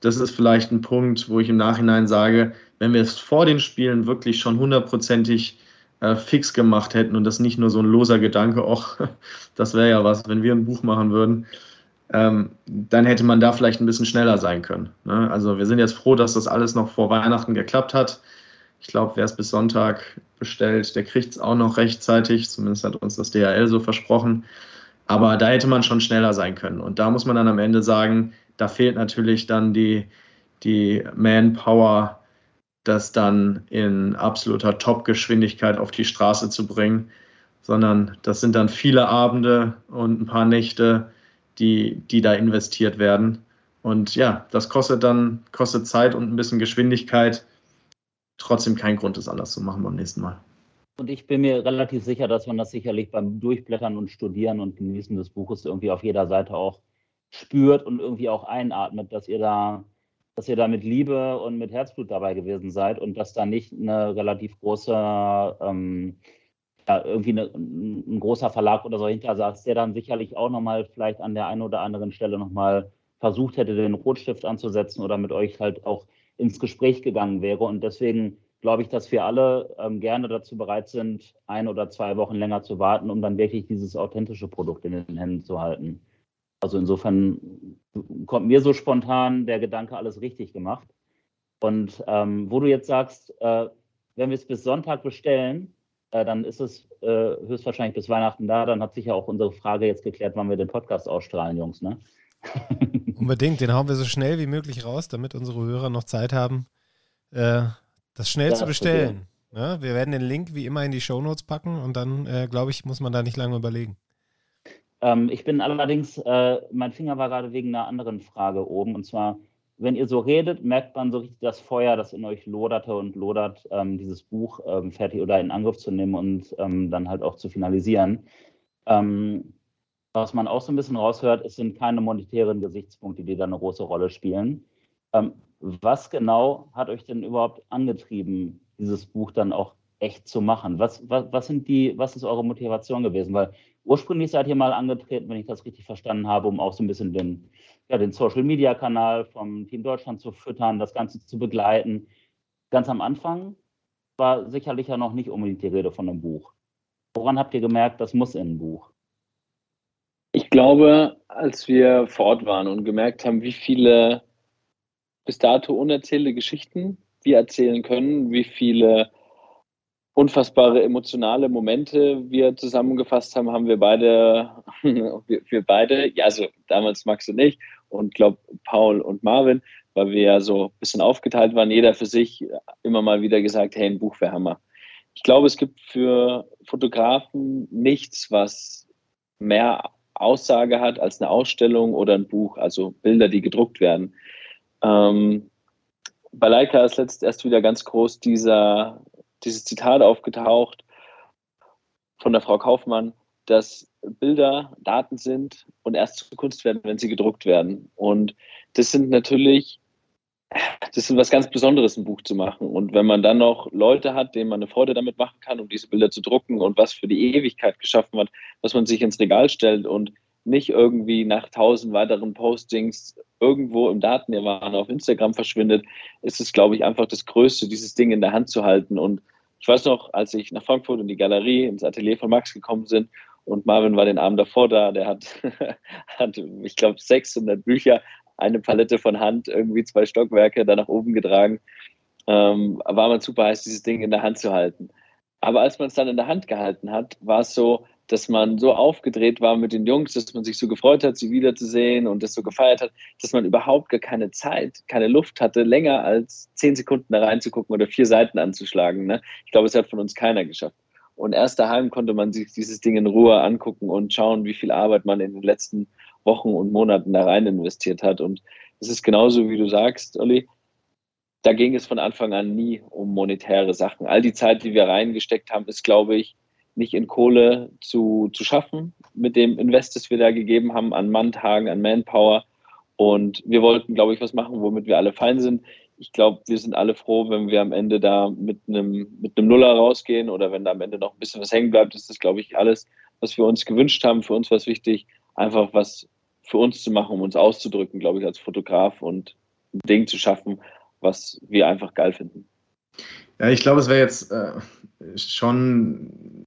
das ist vielleicht ein Punkt, wo ich im Nachhinein sage, wenn wir es vor den Spielen wirklich schon hundertprozentig äh, fix gemacht hätten und das nicht nur so ein loser Gedanke, ach, das wäre ja was, wenn wir ein Buch machen würden, ähm, dann hätte man da vielleicht ein bisschen schneller sein können. Ne? Also wir sind jetzt froh, dass das alles noch vor Weihnachten geklappt hat. Ich glaube, wer es bis Sonntag bestellt, der kriegt es auch noch rechtzeitig. Zumindest hat uns das DHL so versprochen. Aber da hätte man schon schneller sein können. Und da muss man dann am Ende sagen, da fehlt natürlich dann die, die Manpower, das dann in absoluter Top-Geschwindigkeit auf die Straße zu bringen, sondern das sind dann viele Abende und ein paar Nächte, die, die da investiert werden. Und ja, das kostet dann, kostet Zeit und ein bisschen Geschwindigkeit. Trotzdem kein Grund, es anders zu machen beim nächsten Mal. Und ich bin mir relativ sicher, dass man das sicherlich beim Durchblättern und Studieren und Genießen des Buches irgendwie auf jeder Seite auch spürt und irgendwie auch einatmet, dass ihr da, dass ihr da mit Liebe und mit Herzblut dabei gewesen seid und dass da nicht eine relativ große, ähm, ja, irgendwie eine, ein großer Verlag oder so hinter saß, der dann sicherlich auch nochmal vielleicht an der einen oder anderen Stelle nochmal versucht hätte, den Rotstift anzusetzen oder mit euch halt auch ins Gespräch gegangen wäre. Und deswegen glaube ich, dass wir alle ähm, gerne dazu bereit sind, ein oder zwei Wochen länger zu warten, um dann wirklich dieses authentische Produkt in den Händen zu halten. Also insofern kommt mir so spontan der Gedanke, alles richtig gemacht. Und ähm, wo du jetzt sagst, äh, wenn wir es bis Sonntag bestellen, äh, dann ist es äh, höchstwahrscheinlich bis Weihnachten da. Dann hat sich ja auch unsere Frage jetzt geklärt, wann wir den Podcast ausstrahlen, Jungs. Ne? Unbedingt, den hauen wir so schnell wie möglich raus, damit unsere Hörer noch Zeit haben, äh, das schnell ja, zu bestellen. Ja, wir werden den Link wie immer in die Shownotes packen und dann, äh, glaube ich, muss man da nicht lange überlegen. Ähm, ich bin allerdings, äh, mein Finger war gerade wegen einer anderen Frage oben. Und zwar, wenn ihr so redet, merkt man so richtig das Feuer, das in euch loderte und lodert, ähm, dieses Buch ähm, fertig oder in Angriff zu nehmen und ähm, dann halt auch zu finalisieren. Ähm, was man auch so ein bisschen raushört, es sind keine monetären Gesichtspunkte, die da eine große Rolle spielen. Ähm, was genau hat euch denn überhaupt angetrieben, dieses Buch dann auch echt zu machen? Was, was, was, sind die, was ist eure Motivation gewesen? Weil Ursprünglich seid ihr mal angetreten, wenn ich das richtig verstanden habe, um auch so ein bisschen den, ja, den Social-Media-Kanal vom Team Deutschland zu füttern, das Ganze zu begleiten. Ganz am Anfang war sicherlich ja noch nicht unbedingt die Rede von einem Buch. Woran habt ihr gemerkt, das muss in ein Buch? Ich glaube, als wir vor Ort waren und gemerkt haben, wie viele bis dato unerzählte Geschichten wir erzählen können, wie viele unfassbare emotionale Momente wir zusammengefasst haben, haben wir beide, wir, beide, ja, also damals Max und ich und glaube Paul und Marvin, weil wir ja so ein bisschen aufgeteilt waren, jeder für sich immer mal wieder gesagt, hey, ein Buch wäre Hammer. Ich glaube, es gibt für Fotografen nichts, was mehr Aussage hat als eine Ausstellung oder ein Buch, also Bilder, die gedruckt werden. Ähm, bei Leica ist letzt erst wieder ganz groß dieser, dieses Zitat aufgetaucht von der Frau Kaufmann, dass Bilder Daten sind und erst zu Kunst werden, wenn sie gedruckt werden. Und das sind natürlich, das ist was ganz Besonderes, ein Buch zu machen. Und wenn man dann noch Leute hat, denen man eine Freude damit machen kann, um diese Bilder zu drucken und was für die Ewigkeit geschaffen hat, was man sich ins Regal stellt und nicht irgendwie nach tausend weiteren Postings irgendwo im Datenirwana auf Instagram verschwindet, ist es, glaube ich, einfach das Größte, dieses Ding in der Hand zu halten. Und ich weiß noch, als ich nach Frankfurt in die Galerie, ins Atelier von Max gekommen bin und Marvin war den Abend davor da, der hat, hat ich glaube, 600 Bücher, eine Palette von Hand, irgendwie zwei Stockwerke da nach oben getragen. Ähm, war man super heiß, dieses Ding in der Hand zu halten. Aber als man es dann in der Hand gehalten hat, war es so, dass man so aufgedreht war mit den Jungs, dass man sich so gefreut hat, sie wiederzusehen und das so gefeiert hat, dass man überhaupt gar keine Zeit, keine Luft hatte, länger als zehn Sekunden da reinzugucken oder vier Seiten anzuschlagen. Ne? Ich glaube, es hat von uns keiner geschafft. Und erst daheim konnte man sich dieses Ding in Ruhe angucken und schauen, wie viel Arbeit man in den letzten Wochen und Monaten da rein investiert hat. Und es ist genauso, wie du sagst, Olli. Da ging es von Anfang an nie um monetäre Sachen. All die Zeit, die wir reingesteckt haben, ist, glaube ich, nicht in Kohle zu, zu schaffen mit dem Invest, das wir da gegeben haben an Manntagen, an Manpower. Und wir wollten, glaube ich, was machen, womit wir alle fein sind. Ich glaube, wir sind alle froh, wenn wir am Ende da mit einem, mit Nuller rausgehen oder wenn da am Ende noch ein bisschen was hängen bleibt, ist das, glaube ich, alles, was wir uns gewünscht haben. Für uns war es wichtig, einfach was für uns zu machen, um uns auszudrücken, glaube ich, als Fotograf und ein Ding zu schaffen, was wir einfach geil finden. Ja, ich glaube, es wäre jetzt äh, schon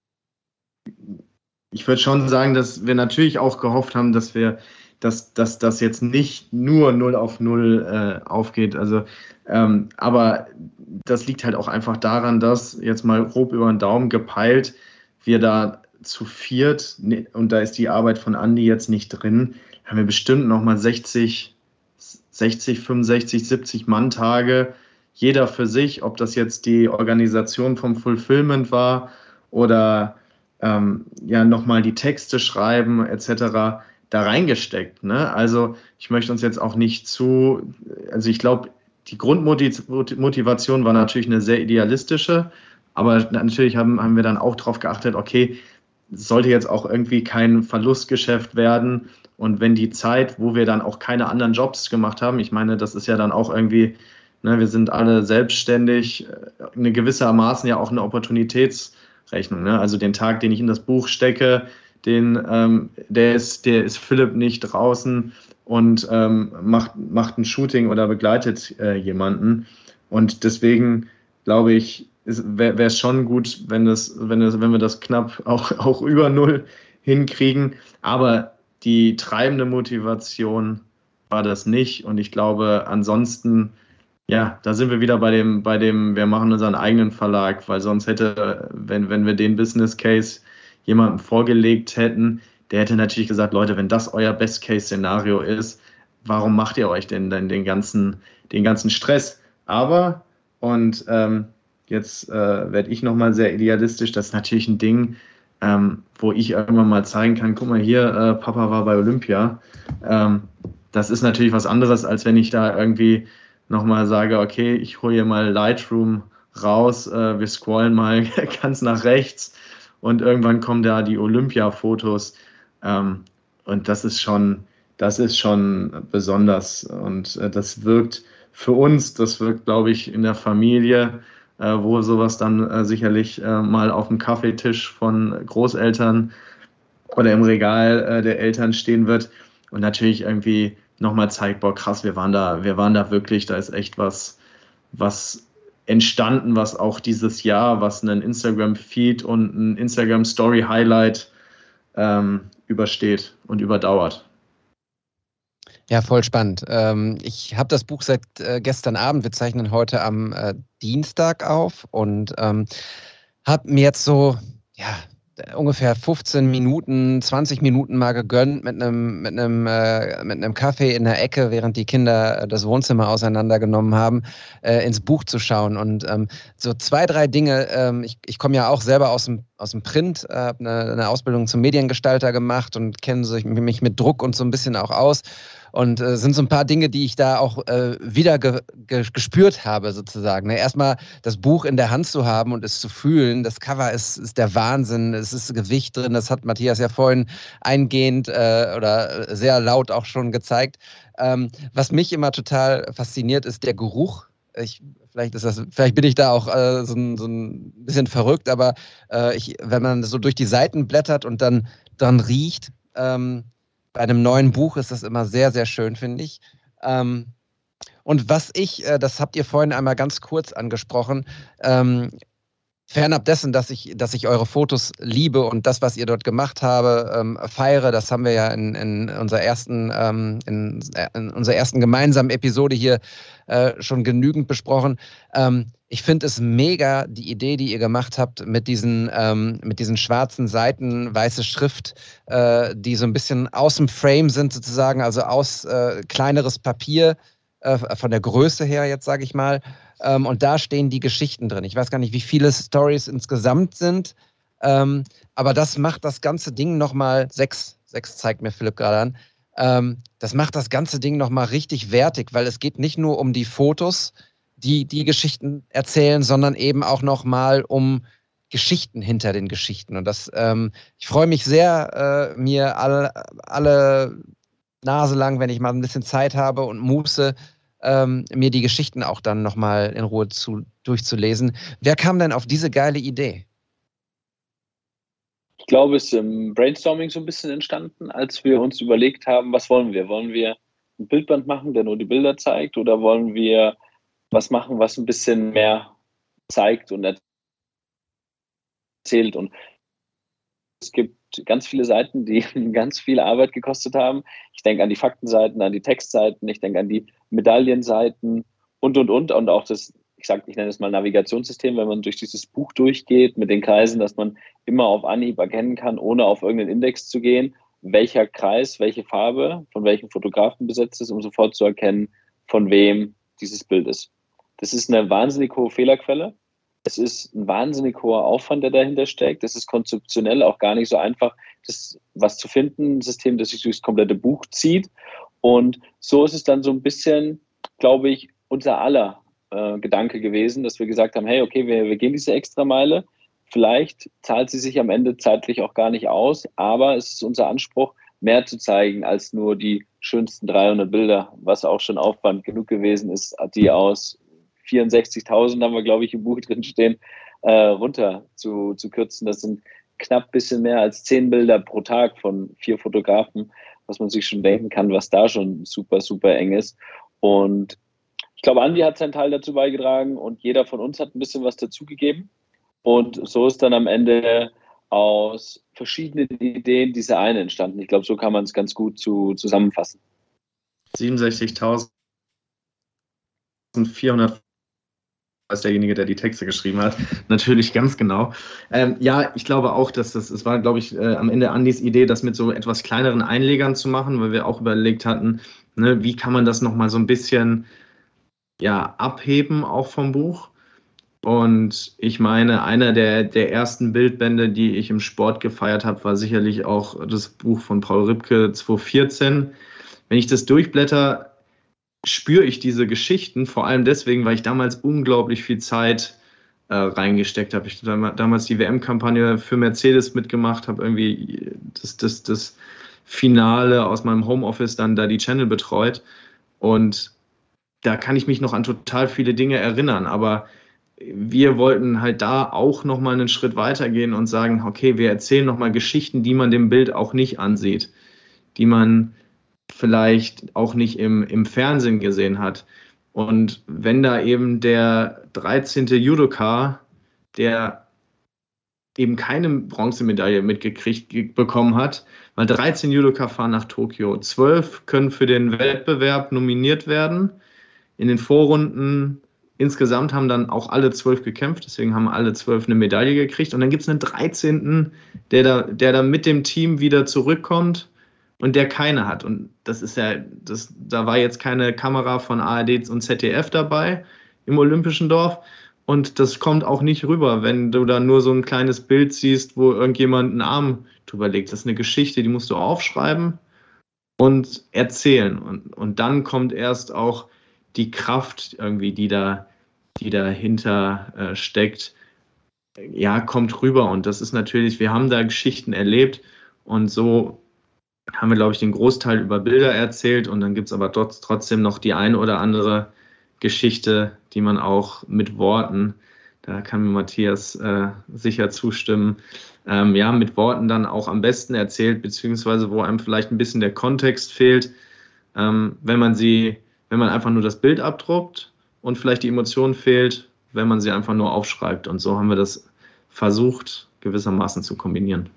ich würde schon sagen, dass wir natürlich auch gehofft haben, dass wir, dass, dass das jetzt nicht nur 0 auf 0 äh, aufgeht. Also, ähm, aber das liegt halt auch einfach daran, dass jetzt mal grob über den Daumen gepeilt, wir da zu viert, ne, und da ist die Arbeit von Andy jetzt nicht drin, haben wir bestimmt nochmal 60, 60, 65, 70 Mann-Tage, jeder für sich, ob das jetzt die Organisation vom Fulfillment war oder ähm, ja nochmal die Texte schreiben etc. da reingesteckt. Ne? Also ich möchte uns jetzt auch nicht zu, also ich glaube, die Grundmotivation war natürlich eine sehr idealistische, aber natürlich haben, haben wir dann auch darauf geachtet, okay, es sollte jetzt auch irgendwie kein Verlustgeschäft werden. Und wenn die Zeit, wo wir dann auch keine anderen Jobs gemacht haben, ich meine, das ist ja dann auch irgendwie, ne, wir sind alle selbstständig, äh, eine gewissermaßen ja auch eine Opportunitäts- Rechnung. Ne? Also den Tag, den ich in das Buch stecke, den, ähm, der, ist, der ist Philipp nicht draußen und ähm, macht, macht ein Shooting oder begleitet äh, jemanden. Und deswegen glaube ich, wäre es schon gut, wenn, das, wenn, das, wenn wir das knapp auch, auch über Null hinkriegen. Aber die treibende Motivation war das nicht. Und ich glaube, ansonsten ja, da sind wir wieder bei dem, bei dem, wir machen unseren eigenen Verlag, weil sonst hätte, wenn, wenn wir den Business Case jemandem vorgelegt hätten, der hätte natürlich gesagt, Leute, wenn das euer Best-Case-Szenario ist, warum macht ihr euch denn dann den ganzen, den ganzen Stress? Aber, und ähm, jetzt äh, werde ich nochmal sehr idealistisch, das ist natürlich ein Ding, ähm, wo ich irgendwann mal zeigen kann, guck mal hier, äh, Papa war bei Olympia. Ähm, das ist natürlich was anderes, als wenn ich da irgendwie nochmal sage, okay, ich hole hier mal Lightroom raus, äh, wir scrollen mal ganz nach rechts und irgendwann kommen da die Olympia-Fotos. Ähm, und das ist schon, das ist schon besonders und äh, das wirkt für uns, das wirkt, glaube ich, in der Familie, äh, wo sowas dann äh, sicherlich äh, mal auf dem Kaffeetisch von Großeltern oder im Regal äh, der Eltern stehen wird und natürlich irgendwie nochmal zeigt, boah, krass, wir waren da, wir waren da wirklich, da ist echt was, was entstanden, was auch dieses Jahr, was einen Instagram-Feed und ein Instagram-Story-Highlight ähm, übersteht und überdauert. Ja, voll spannend. Ähm, ich habe das Buch seit äh, gestern Abend. Wir zeichnen heute am äh, Dienstag auf und ähm, habe mir jetzt so, ja, ungefähr 15 Minuten, 20 Minuten mal gegönnt mit einem, mit einem, äh, mit einem Kaffee in der Ecke, während die Kinder das Wohnzimmer auseinandergenommen haben, äh, ins Buch zu schauen. Und ähm, so zwei, drei Dinge, ähm, ich, ich komme ja auch selber aus dem, aus dem Print, äh, habe eine, eine Ausbildung zum Mediengestalter gemacht und kenne mich mit Druck und so ein bisschen auch aus. Und äh, sind so ein paar Dinge, die ich da auch äh, wieder ge ge gespürt habe, sozusagen. Ne? Erstmal das Buch in der Hand zu haben und es zu fühlen. Das Cover ist, ist der Wahnsinn. Es ist Gewicht drin. Das hat Matthias ja vorhin eingehend äh, oder sehr laut auch schon gezeigt. Ähm, was mich immer total fasziniert, ist der Geruch. Ich, vielleicht ist das, vielleicht bin ich da auch äh, so, ein, so, ein, bisschen verrückt, aber äh, ich, wenn man so durch die Seiten blättert und dann dran riecht, ähm, bei einem neuen Buch ist das immer sehr, sehr schön, finde ich. Ähm, und was ich, äh, das habt ihr vorhin einmal ganz kurz angesprochen, ähm, fernab dessen, dass ich, dass ich eure Fotos liebe und das, was ihr dort gemacht habe, ähm, feiere, das haben wir ja in, in unserer ersten, ähm, in, in, unserer ersten gemeinsamen Episode hier äh, schon genügend besprochen. Ähm, ich finde es mega, die Idee, die ihr gemacht habt, mit diesen, ähm, mit diesen schwarzen Seiten, weiße Schrift, äh, die so ein bisschen aus dem Frame sind, sozusagen, also aus äh, kleineres Papier, äh, von der Größe her, jetzt sage ich mal. Ähm, und da stehen die Geschichten drin. Ich weiß gar nicht, wie viele Stories insgesamt sind, ähm, aber das macht das ganze Ding nochmal, sechs, sechs zeigt mir Philipp gerade an, ähm, das macht das ganze Ding nochmal richtig wertig, weil es geht nicht nur um die Fotos, die die Geschichten erzählen, sondern eben auch nochmal um Geschichten hinter den Geschichten. Und das, ähm, ich freue mich sehr, äh, mir alle, alle Nase lang, wenn ich mal ein bisschen Zeit habe und Muße, ähm, mir die Geschichten auch dann nochmal in Ruhe zu, durchzulesen. Wer kam denn auf diese geile Idee? Ich glaube, es ist im Brainstorming so ein bisschen entstanden, als wir uns überlegt haben, was wollen wir? Wollen wir ein Bildband machen, der nur die Bilder zeigt, oder wollen wir was machen, was ein bisschen mehr zeigt und erzählt. Und es gibt ganz viele Seiten, die ganz viel Arbeit gekostet haben. Ich denke an die Faktenseiten, an die Textseiten, ich denke an die Medaillenseiten und, und, und. Und auch das, ich sage, ich nenne es mal Navigationssystem, wenn man durch dieses Buch durchgeht mit den Kreisen, dass man immer auf Anhieb erkennen kann, ohne auf irgendeinen Index zu gehen, welcher Kreis, welche Farbe von welchem Fotografen besetzt ist, um sofort zu erkennen, von wem dieses Bild ist. Das ist eine wahnsinnig hohe Fehlerquelle. Es ist ein wahnsinnig hoher Aufwand, der dahinter steckt. Es ist konzeptionell auch gar nicht so einfach, das was zu finden, ein System, das sich durchs komplette Buch zieht. Und so ist es dann so ein bisschen, glaube ich, unser aller äh, Gedanke gewesen, dass wir gesagt haben, hey, okay, wir, wir gehen diese extra Meile. Vielleicht zahlt sie sich am Ende zeitlich auch gar nicht aus, aber es ist unser Anspruch, mehr zu zeigen als nur die schönsten 300 Bilder, was auch schon Aufwand genug gewesen ist, die aus 64.000 haben wir, glaube ich, im Buch drin stehen, äh, runter zu, zu kürzen. Das sind knapp ein bisschen mehr als zehn Bilder pro Tag von vier Fotografen, was man sich schon denken kann, was da schon super, super eng ist. Und ich glaube, Andi hat seinen Teil dazu beigetragen und jeder von uns hat ein bisschen was dazugegeben. Und so ist dann am Ende aus verschiedenen Ideen diese eine entstanden. Ich glaube, so kann man es ganz gut zu, zusammenfassen. 67.400 als derjenige, der die Texte geschrieben hat, natürlich ganz genau. Ähm, ja, ich glaube auch, dass das, es war, glaube ich, äh, am Ende Andis Idee, das mit so etwas kleineren Einlegern zu machen, weil wir auch überlegt hatten, ne, wie kann man das nochmal so ein bisschen ja, abheben, auch vom Buch. Und ich meine, einer der, der ersten Bildbände, die ich im Sport gefeiert habe, war sicherlich auch das Buch von Paul Ripke 2014. Wenn ich das durchblätter, spüre ich diese Geschichten, vor allem deswegen, weil ich damals unglaublich viel Zeit äh, reingesteckt habe. Ich habe damals die WM-Kampagne für Mercedes mitgemacht, habe irgendwie das, das, das Finale aus meinem Homeoffice dann da die Channel betreut. Und da kann ich mich noch an total viele Dinge erinnern, aber wir wollten halt da auch nochmal einen Schritt weitergehen und sagen, okay, wir erzählen nochmal Geschichten, die man dem Bild auch nicht ansieht, die man vielleicht auch nicht im, im Fernsehen gesehen hat. Und wenn da eben der 13. Judoka, der eben keine Bronzemedaille mitgekriegt bekommen hat, weil 13 Judoka fahren nach Tokio, 12 können für den Wettbewerb nominiert werden. In den Vorrunden insgesamt haben dann auch alle zwölf gekämpft, deswegen haben alle zwölf eine Medaille gekriegt. Und dann gibt es einen 13., der da, der da mit dem Team wieder zurückkommt und der keine hat. Und das ist ja, das, da war jetzt keine Kamera von ARD und ZDF dabei im Olympischen Dorf. Und das kommt auch nicht rüber, wenn du da nur so ein kleines Bild siehst, wo irgendjemand einen Arm drüber legt. Das ist eine Geschichte, die musst du aufschreiben und erzählen. Und, und dann kommt erst auch die Kraft irgendwie, die da, die dahinter äh, steckt, ja, kommt rüber. Und das ist natürlich, wir haben da Geschichten erlebt und so haben wir, glaube ich, den Großteil über Bilder erzählt und dann gibt es aber trotzdem noch die ein oder andere Geschichte, die man auch mit Worten, da kann mir Matthias äh, sicher zustimmen, ähm, ja, mit Worten dann auch am besten erzählt, beziehungsweise wo einem vielleicht ein bisschen der Kontext fehlt, ähm, wenn man sie, wenn man einfach nur das Bild abdruckt und vielleicht die Emotion fehlt, wenn man sie einfach nur aufschreibt. Und so haben wir das versucht, gewissermaßen zu kombinieren.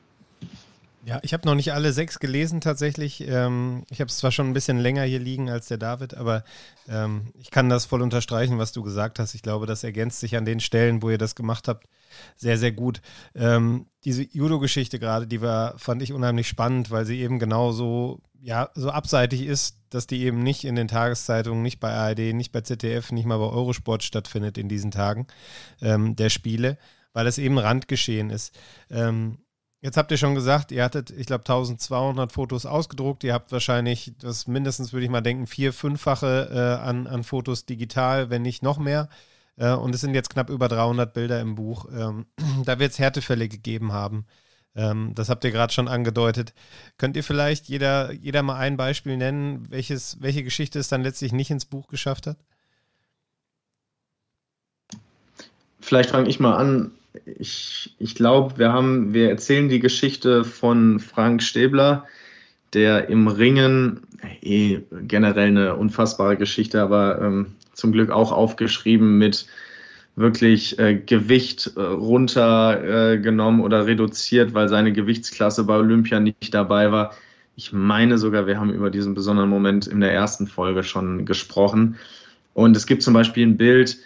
Ja, ich habe noch nicht alle sechs gelesen tatsächlich. Ähm, ich habe es zwar schon ein bisschen länger hier liegen als der David, aber ähm, ich kann das voll unterstreichen, was du gesagt hast. Ich glaube, das ergänzt sich an den Stellen, wo ihr das gemacht habt, sehr, sehr gut. Ähm, diese Judo-Geschichte gerade, die war, fand ich unheimlich spannend, weil sie eben genau so, ja, so abseitig ist, dass die eben nicht in den Tageszeitungen, nicht bei ARD, nicht bei ZDF, nicht mal bei Eurosport stattfindet in diesen Tagen ähm, der Spiele, weil es eben Randgeschehen ist. Ähm, Jetzt habt ihr schon gesagt, ihr hattet, ich glaube, 1200 Fotos ausgedruckt. Ihr habt wahrscheinlich das mindestens, würde ich mal denken, vier, fünffache äh, an, an Fotos digital, wenn nicht noch mehr. Äh, und es sind jetzt knapp über 300 Bilder im Buch. Ähm, da wird es Härtefälle gegeben haben. Ähm, das habt ihr gerade schon angedeutet. Könnt ihr vielleicht jeder, jeder mal ein Beispiel nennen, welches, welche Geschichte es dann letztlich nicht ins Buch geschafft hat? Vielleicht fange ich mal an ich, ich glaube, wir haben, wir erzählen die Geschichte von Frank Stäbler, der im Ringen, eh generell eine unfassbare Geschichte, aber ähm, zum Glück auch aufgeschrieben mit wirklich äh, Gewicht äh, runtergenommen äh, oder reduziert, weil seine Gewichtsklasse bei Olympia nicht dabei war. Ich meine sogar, wir haben über diesen besonderen Moment in der ersten Folge schon gesprochen. Und es gibt zum Beispiel ein Bild,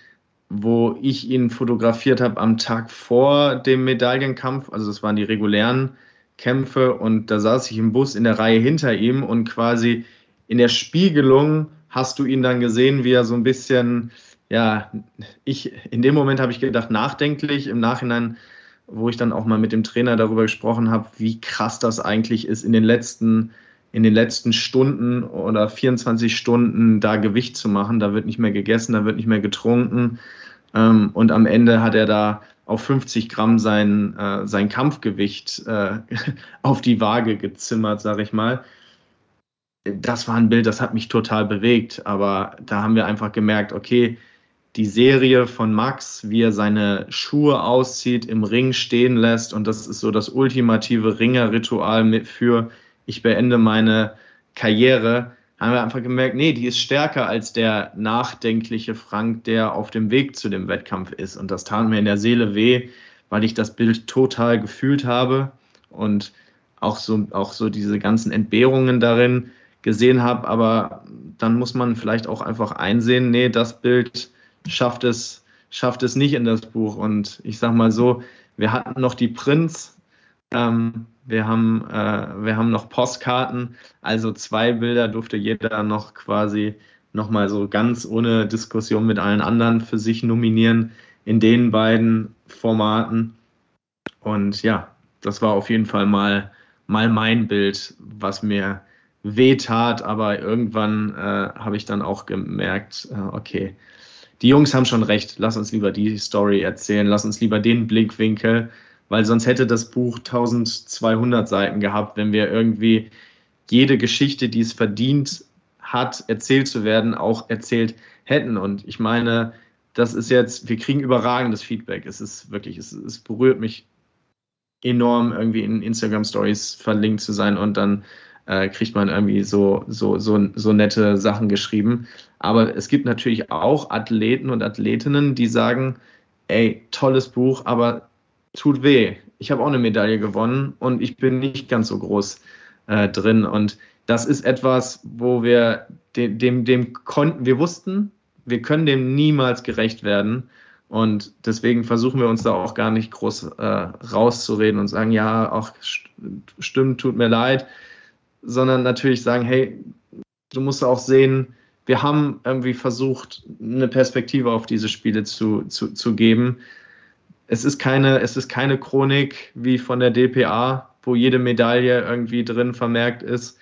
wo ich ihn fotografiert habe am Tag vor dem Medaillenkampf. Also das waren die regulären Kämpfe und da saß ich im Bus in der Reihe hinter ihm und quasi in der Spiegelung hast du ihn dann gesehen, wie er so ein bisschen, ja, ich, in dem Moment habe ich gedacht, nachdenklich, im Nachhinein, wo ich dann auch mal mit dem Trainer darüber gesprochen habe, wie krass das eigentlich ist, in den letzten, in den letzten Stunden oder 24 Stunden da Gewicht zu machen. Da wird nicht mehr gegessen, da wird nicht mehr getrunken. Ähm, und am Ende hat er da auf 50 Gramm sein, äh, sein Kampfgewicht äh, auf die Waage gezimmert, sag ich mal. Das war ein Bild, das hat mich total bewegt. Aber da haben wir einfach gemerkt, okay, die Serie von Max, wie er seine Schuhe auszieht, im Ring stehen lässt. Und das ist so das ultimative Ringerritual für, ich beende meine Karriere haben wir einfach gemerkt, nee, die ist stärker als der nachdenkliche Frank, der auf dem Weg zu dem Wettkampf ist. Und das tat mir in der Seele weh, weil ich das Bild total gefühlt habe und auch so, auch so diese ganzen Entbehrungen darin gesehen habe. Aber dann muss man vielleicht auch einfach einsehen, nee, das Bild schafft es, schafft es nicht in das Buch. Und ich sag mal so, wir hatten noch die Prinz, ähm, wir haben, äh, wir haben noch Postkarten, also zwei Bilder durfte jeder noch quasi nochmal so ganz ohne Diskussion mit allen anderen für sich nominieren in den beiden Formaten. Und ja, das war auf jeden Fall mal, mal mein Bild, was mir wehtat, aber irgendwann äh, habe ich dann auch gemerkt, äh, okay, die Jungs haben schon recht, lass uns lieber die Story erzählen, lass uns lieber den Blickwinkel weil sonst hätte das Buch 1200 Seiten gehabt, wenn wir irgendwie jede Geschichte, die es verdient hat, erzählt zu werden, auch erzählt hätten. Und ich meine, das ist jetzt, wir kriegen überragendes Feedback. Es ist wirklich, es, es berührt mich enorm, irgendwie in Instagram Stories verlinkt zu sein und dann äh, kriegt man irgendwie so, so, so, so nette Sachen geschrieben. Aber es gibt natürlich auch Athleten und Athletinnen, die sagen, ey, tolles Buch, aber tut weh. ich habe auch eine Medaille gewonnen und ich bin nicht ganz so groß äh, drin. Und das ist etwas, wo wir dem, dem, dem konnten, wir wussten, wir können dem niemals gerecht werden. Und deswegen versuchen wir uns da auch gar nicht groß äh, rauszureden und sagen, ja, auch stimmt, tut mir leid, sondern natürlich sagen, hey, du musst auch sehen, wir haben irgendwie versucht, eine Perspektive auf diese Spiele zu, zu, zu geben. Es ist, keine, es ist keine Chronik wie von der DPA, wo jede Medaille irgendwie drin vermerkt ist,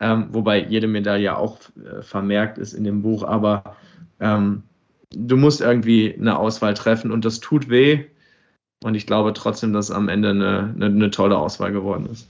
ähm, wobei jede Medaille auch äh, vermerkt ist in dem Buch, aber ähm, du musst irgendwie eine Auswahl treffen und das tut weh. Und ich glaube trotzdem, dass am Ende eine, eine, eine tolle Auswahl geworden ist.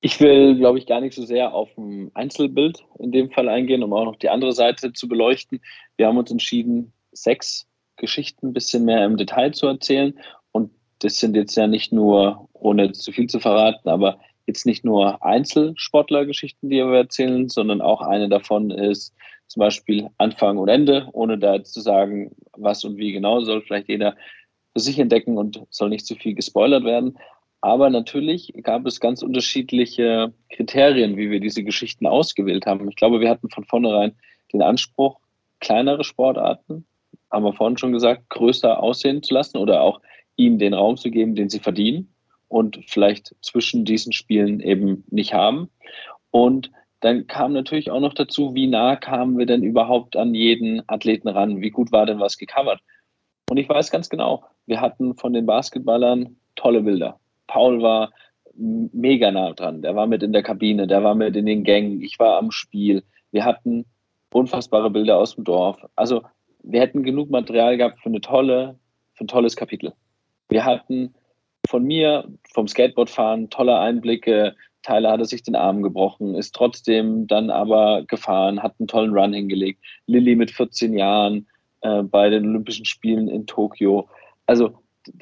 Ich will, glaube ich, gar nicht so sehr auf ein Einzelbild in dem Fall eingehen, um auch noch die andere Seite zu beleuchten. Wir haben uns entschieden, sechs Geschichten ein bisschen mehr im Detail zu erzählen. Und das sind jetzt ja nicht nur, ohne zu viel zu verraten, aber jetzt nicht nur Einzelsportlergeschichten, die wir erzählen, sondern auch eine davon ist zum Beispiel Anfang und Ende, ohne da jetzt zu sagen, was und wie genau soll vielleicht jeder für sich entdecken und soll nicht zu viel gespoilert werden. Aber natürlich gab es ganz unterschiedliche Kriterien, wie wir diese Geschichten ausgewählt haben. Ich glaube, wir hatten von vornherein den Anspruch, kleinere Sportarten, haben wir vorhin schon gesagt, größer aussehen zu lassen oder auch ihnen den Raum zu geben, den sie verdienen und vielleicht zwischen diesen Spielen eben nicht haben. Und dann kam natürlich auch noch dazu, wie nah kamen wir denn überhaupt an jeden Athleten ran? Wie gut war denn was gecovert? Und ich weiß ganz genau, wir hatten von den Basketballern tolle Bilder. Paul war mega nah dran. Der war mit in der Kabine, der war mit in den Gängen. Ich war am Spiel. Wir hatten unfassbare Bilder aus dem Dorf. Also wir hätten genug Material gehabt für eine tolle, für ein tolles Kapitel. Wir hatten von mir, vom Skateboardfahren, tolle Einblicke. Tyler hatte sich den Arm gebrochen, ist trotzdem dann aber gefahren, hat einen tollen Run hingelegt. Lilly mit 14 Jahren äh, bei den Olympischen Spielen in Tokio. Also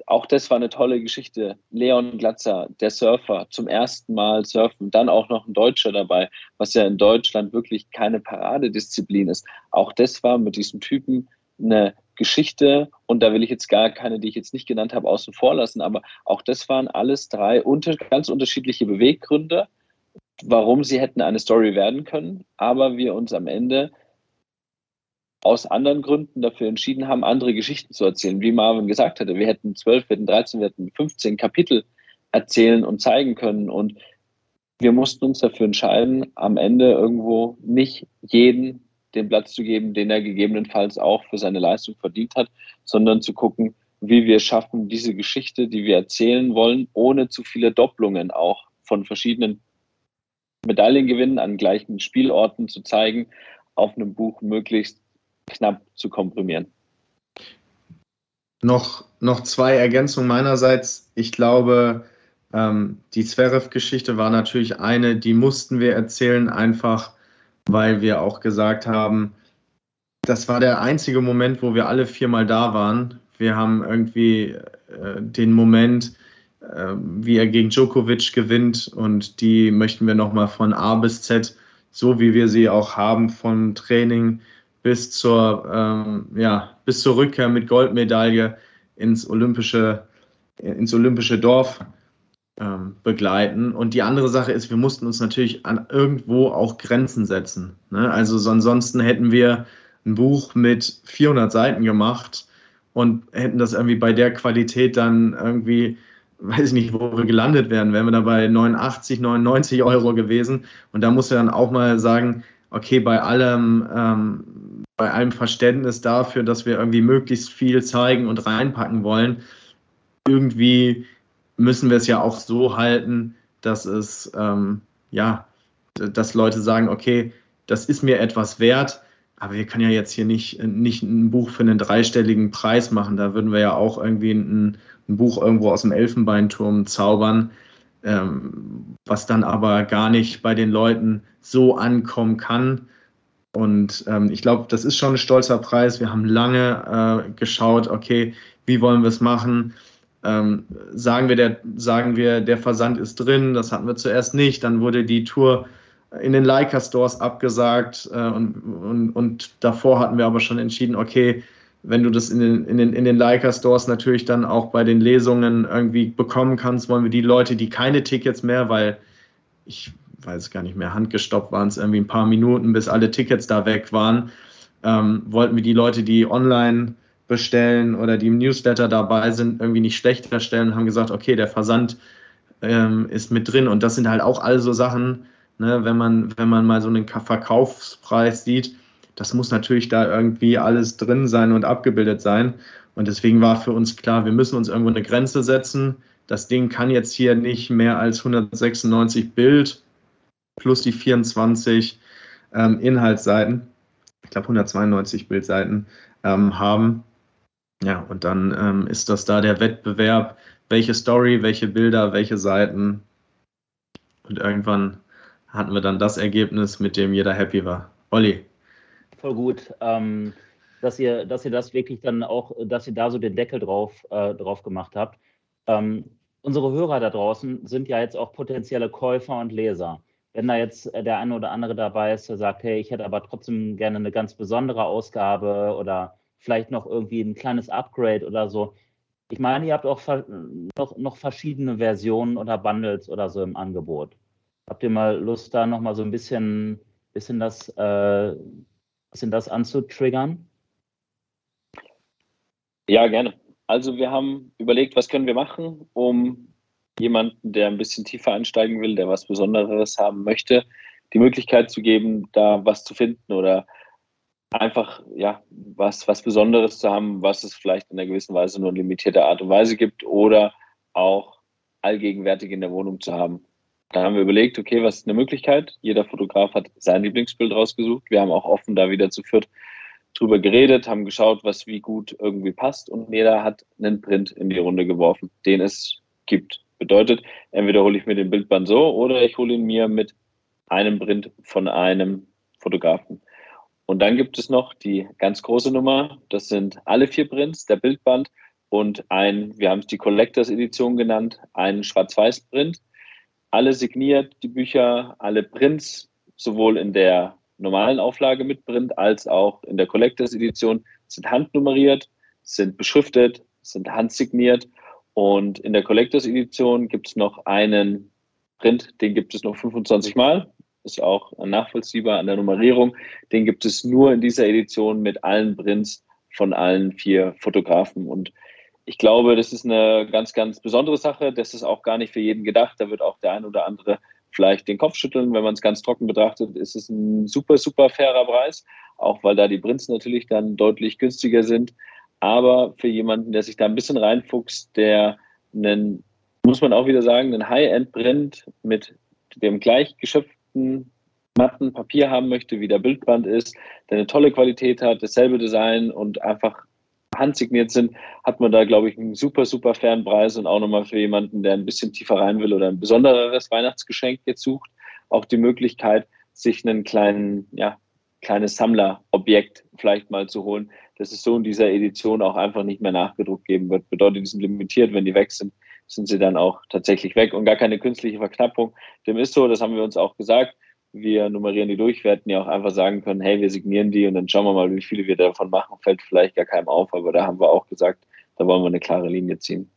auch das war eine tolle Geschichte. Leon Glatzer, der Surfer, zum ersten Mal surfen, dann auch noch ein Deutscher dabei, was ja in Deutschland wirklich keine Paradedisziplin ist. Auch das war mit diesem Typen eine Geschichte und da will ich jetzt gar keine, die ich jetzt nicht genannt habe, außen vor lassen, aber auch das waren alles drei unter, ganz unterschiedliche Beweggründe, warum sie hätten eine Story werden können, aber wir uns am Ende aus anderen Gründen dafür entschieden haben, andere Geschichten zu erzählen. Wie Marvin gesagt hatte, wir hätten 12, wir hätten 13, wir hätten 15 Kapitel erzählen und zeigen können. Und wir mussten uns dafür entscheiden, am Ende irgendwo nicht jeden den Platz zu geben, den er gegebenenfalls auch für seine Leistung verdient hat, sondern zu gucken, wie wir schaffen, diese Geschichte, die wir erzählen wollen, ohne zu viele Doppelungen auch von verschiedenen Medaillengewinnen an gleichen Spielorten zu zeigen, auf einem Buch möglichst knapp zu komprimieren. Noch, noch zwei Ergänzungen meinerseits. Ich glaube, ähm, die Zverev-Geschichte war natürlich eine, die mussten wir erzählen, einfach weil wir auch gesagt haben, das war der einzige Moment, wo wir alle viermal da waren. Wir haben irgendwie äh, den Moment, äh, wie er gegen Djokovic gewinnt und die möchten wir nochmal von A bis Z, so wie wir sie auch haben, vom Training bis zur, ähm, ja, bis zur Rückkehr mit Goldmedaille ins olympische, ins olympische Dorf ähm, begleiten. Und die andere Sache ist, wir mussten uns natürlich an irgendwo auch Grenzen setzen. Ne? Also so ansonsten hätten wir ein Buch mit 400 Seiten gemacht und hätten das irgendwie bei der Qualität dann irgendwie weiß ich nicht, wo wir gelandet wären, wären wir da bei 89, 99 Euro gewesen. Und da muss wir dann auch mal sagen, okay, bei allem, ähm, bei allem Verständnis dafür, dass wir irgendwie möglichst viel zeigen und reinpacken wollen, irgendwie müssen wir es ja auch so halten, dass es, ähm, ja, dass Leute sagen, okay, das ist mir etwas wert, aber wir können ja jetzt hier nicht, nicht ein Buch für einen dreistelligen Preis machen. Da würden wir ja auch irgendwie ein, ein Buch irgendwo aus dem Elfenbeinturm zaubern, ähm, was dann aber gar nicht bei den Leuten so ankommen kann, und ähm, ich glaube, das ist schon ein stolzer Preis. Wir haben lange äh, geschaut, okay, wie wollen wir es machen? Ähm, sagen, wir, der, sagen wir, der Versand ist drin, das hatten wir zuerst nicht. Dann wurde die Tour in den Leica Stores abgesagt äh, und, und, und davor hatten wir aber schon entschieden, okay, wenn du das in den, in den, in den Leica-Stores natürlich dann auch bei den Lesungen irgendwie bekommen kannst, wollen wir die Leute, die keine Tickets mehr, weil ich weiß gar nicht mehr, handgestoppt waren es irgendwie ein paar Minuten, bis alle Tickets da weg waren, ähm, wollten wir die Leute, die online bestellen oder die im Newsletter dabei sind, irgendwie nicht schlechter stellen und haben gesagt, okay, der Versand ähm, ist mit drin und das sind halt auch all so Sachen, ne, wenn man, wenn man mal so einen Verkaufspreis sieht, das muss natürlich da irgendwie alles drin sein und abgebildet sein. Und deswegen war für uns klar, wir müssen uns irgendwo eine Grenze setzen. Das Ding kann jetzt hier nicht mehr als 196 Bild plus die 24 ähm, Inhaltsseiten, ich glaube 192 Bildseiten ähm, haben. Ja, und dann ähm, ist das da der Wettbewerb, welche Story, welche Bilder, welche Seiten. Und irgendwann hatten wir dann das Ergebnis, mit dem jeder happy war. Olli, voll gut, ähm, dass, ihr, dass ihr das wirklich dann auch, dass ihr da so den Deckel drauf, äh, drauf gemacht habt. Ähm, unsere Hörer da draußen sind ja jetzt auch potenzielle Käufer und Leser. Wenn da jetzt der eine oder andere dabei ist, der sagt, hey, ich hätte aber trotzdem gerne eine ganz besondere Ausgabe oder vielleicht noch irgendwie ein kleines Upgrade oder so. Ich meine, ihr habt auch noch, noch verschiedene Versionen oder Bundles oder so im Angebot. Habt ihr mal Lust, da nochmal so ein bisschen, bisschen das äh, sind das anzutriggern? Ja, gerne. Also wir haben überlegt, was können wir machen, um jemanden, der ein bisschen tiefer einsteigen will, der was Besonderes haben möchte, die Möglichkeit zu geben, da was zu finden oder einfach ja was, was Besonderes zu haben, was es vielleicht in einer gewissen Weise nur in limitierter Art und Weise gibt oder auch allgegenwärtig in der Wohnung zu haben. Da haben wir überlegt, okay, was ist eine Möglichkeit? Jeder Fotograf hat sein Lieblingsbild rausgesucht. Wir haben auch offen da wieder zu viert drüber geredet, haben geschaut, was wie gut irgendwie passt und jeder hat einen Print in die Runde geworfen, den es gibt. Bedeutet, entweder hole ich mir den Bildband so oder ich hole ihn mir mit einem Print von einem Fotografen. Und dann gibt es noch die ganz große Nummer, das sind alle vier Prints, der Bildband und ein, wir haben es die Collectors Edition genannt, ein Schwarz-Weiß-Print alle signiert, die Bücher, alle Prints, sowohl in der normalen Auflage mit Print als auch in der Collectors Edition, sind handnummeriert, sind beschriftet, sind handsigniert. Und in der Collectors Edition gibt es noch einen Print, den gibt es noch 25 Mal. Ist auch nachvollziehbar an der Nummerierung. Den gibt es nur in dieser Edition mit allen Prints von allen vier Fotografen. Und ich glaube, das ist eine ganz, ganz besondere Sache. Das ist auch gar nicht für jeden gedacht. Da wird auch der ein oder andere vielleicht den Kopf schütteln. Wenn man es ganz trocken betrachtet, ist es ein super, super fairer Preis, auch weil da die Prints natürlich dann deutlich günstiger sind. Aber für jemanden, der sich da ein bisschen reinfuchst, der einen, muss man auch wieder sagen, einen High-End-Print mit dem gleich geschöpften matten Papier haben möchte, wie der Bildband ist, der eine tolle Qualität hat, dasselbe Design und einfach handsigniert sind, hat man da, glaube ich, einen super, super fairen Preis. Und auch nochmal für jemanden, der ein bisschen tiefer rein will oder ein besonderes Weihnachtsgeschenk jetzt sucht, auch die Möglichkeit, sich einen kleinen, ja, kleines Sammlerobjekt vielleicht mal zu holen, dass es so in dieser Edition auch einfach nicht mehr nachgedruckt geben wird. Bedeutet, die sind limitiert, wenn die weg sind, sind sie dann auch tatsächlich weg und gar keine künstliche Verknappung. Dem ist so, das haben wir uns auch gesagt wir nummerieren die durch. Wir hätten ja auch einfach sagen können, hey, wir signieren die und dann schauen wir mal, wie viele wir davon machen. Fällt vielleicht gar keinem auf, aber da haben wir auch gesagt, da wollen wir eine klare Linie ziehen.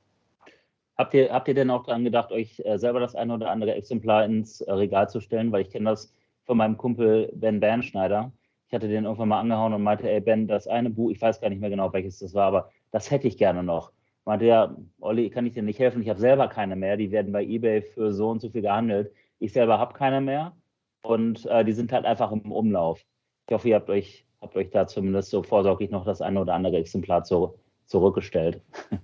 Habt ihr, habt ihr denn auch daran gedacht, euch äh, selber das eine oder andere Exemplar ins äh, Regal zu stellen? Weil ich kenne das von meinem Kumpel Ben Bernschneider. Ich hatte den irgendwann mal angehauen und meinte, ey Ben, das eine Buch, ich weiß gar nicht mehr genau, welches das war, aber das hätte ich gerne noch. Meinte ja, Olli, kann ich dir nicht helfen? Ich habe selber keine mehr. Die werden bei eBay für so und so viel gehandelt. Ich selber habe keine mehr und äh, die sind halt einfach im Umlauf. Ich hoffe, ihr habt euch, habt euch da zumindest so vorsorglich noch das eine oder andere Exemplar zu, zurückgestellt.